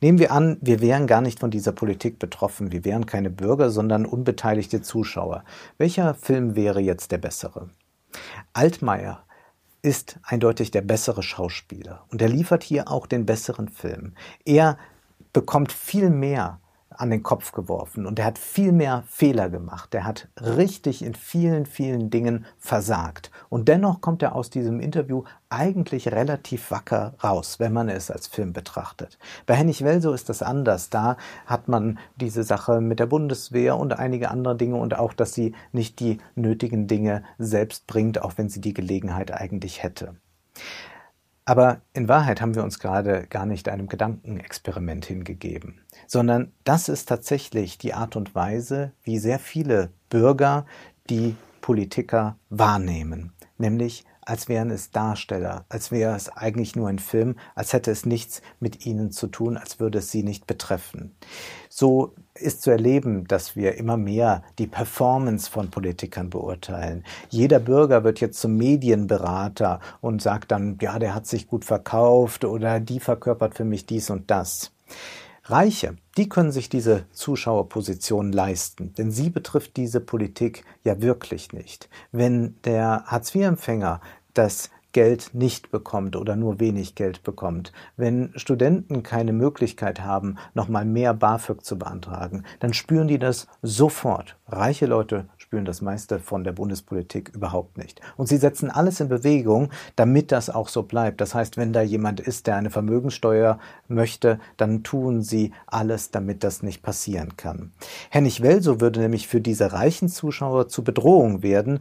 Nehmen wir an, wir wären gar nicht von dieser Politik betroffen, wir wären keine Bürger, sondern unbeteiligte Zuschauer. Welcher Film wäre jetzt der bessere? Altmaier ist eindeutig der bessere Schauspieler und er liefert hier auch den besseren Film. Er bekommt viel mehr an den Kopf geworfen und er hat viel mehr Fehler gemacht. Er hat richtig in vielen, vielen Dingen versagt. Und dennoch kommt er aus diesem Interview eigentlich relativ wacker raus, wenn man es als Film betrachtet. Bei Hennig Welso ist das anders. Da hat man diese Sache mit der Bundeswehr und einige andere Dinge und auch, dass sie nicht die nötigen Dinge selbst bringt, auch wenn sie die Gelegenheit eigentlich hätte. Aber in Wahrheit haben wir uns gerade gar nicht einem Gedankenexperiment hingegeben, sondern das ist tatsächlich die Art und Weise, wie sehr viele Bürger die Politiker wahrnehmen, nämlich als wären es Darsteller, als wäre es eigentlich nur ein Film, als hätte es nichts mit ihnen zu tun, als würde es sie nicht betreffen. So ist zu erleben, dass wir immer mehr die Performance von Politikern beurteilen. Jeder Bürger wird jetzt zum Medienberater und sagt dann, ja, der hat sich gut verkauft oder die verkörpert für mich dies und das. Reiche, die können sich diese Zuschauerposition leisten, denn sie betrifft diese Politik ja wirklich nicht. Wenn der Hartz-IV-Empfänger das Geld nicht bekommt oder nur wenig Geld bekommt, wenn Studenten keine Möglichkeit haben, nochmal mehr BAföG zu beantragen, dann spüren die das sofort. Reiche Leute spüren das meiste von der Bundespolitik überhaupt nicht. Und sie setzen alles in Bewegung, damit das auch so bleibt. Das heißt, wenn da jemand ist, der eine Vermögenssteuer möchte, dann tun sie alles, damit das nicht passieren kann. Hennig Welso würde nämlich für diese reichen Zuschauer zu Bedrohung werden,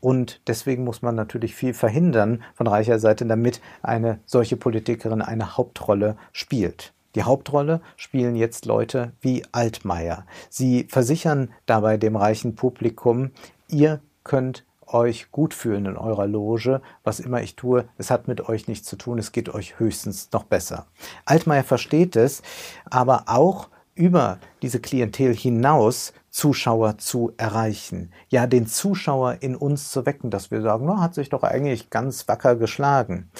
und deswegen muss man natürlich viel verhindern von reicher Seite, damit eine solche Politikerin eine Hauptrolle spielt. Die Hauptrolle spielen jetzt Leute wie Altmaier. Sie versichern dabei dem reichen Publikum, ihr könnt euch gut fühlen in eurer Loge. Was immer ich tue, es hat mit euch nichts zu tun, es geht euch höchstens noch besser. Altmaier versteht es, aber auch über diese Klientel hinaus Zuschauer zu erreichen. Ja, den Zuschauer in uns zu wecken, dass wir sagen, no, hat sich doch eigentlich ganz wacker geschlagen.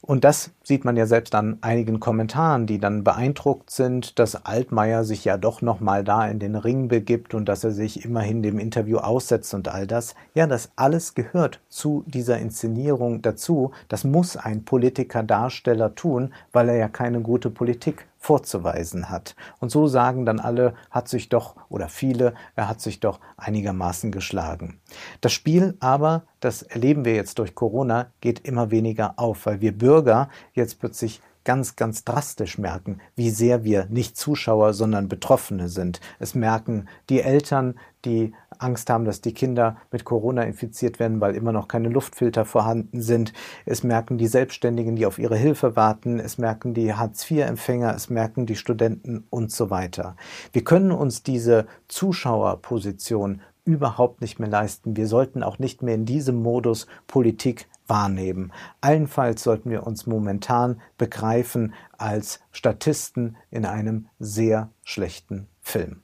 Und das sieht man ja selbst an einigen Kommentaren, die dann beeindruckt sind, dass Altmaier sich ja doch nochmal da in den Ring begibt und dass er sich immerhin dem Interview aussetzt und all das. Ja, das alles gehört zu dieser Inszenierung dazu. Das muss ein Politiker, Darsteller tun, weil er ja keine gute Politik vorzuweisen hat. Und so sagen dann alle, hat sich doch, oder viele, er hat sich doch einigermaßen geschlagen. Das Spiel aber, das erleben wir jetzt durch Corona, geht immer weniger auf, weil wir Bürger jetzt plötzlich ganz, ganz drastisch merken, wie sehr wir nicht Zuschauer, sondern Betroffene sind. Es merken die Eltern, die Angst haben, dass die Kinder mit Corona infiziert werden, weil immer noch keine Luftfilter vorhanden sind. Es merken die Selbstständigen, die auf ihre Hilfe warten. Es merken die Hartz-IV-Empfänger. Es merken die Studenten und so weiter. Wir können uns diese Zuschauerposition überhaupt nicht mehr leisten. Wir sollten auch nicht mehr in diesem Modus Politik wahrnehmen. Allenfalls sollten wir uns momentan begreifen als Statisten in einem sehr schlechten Film.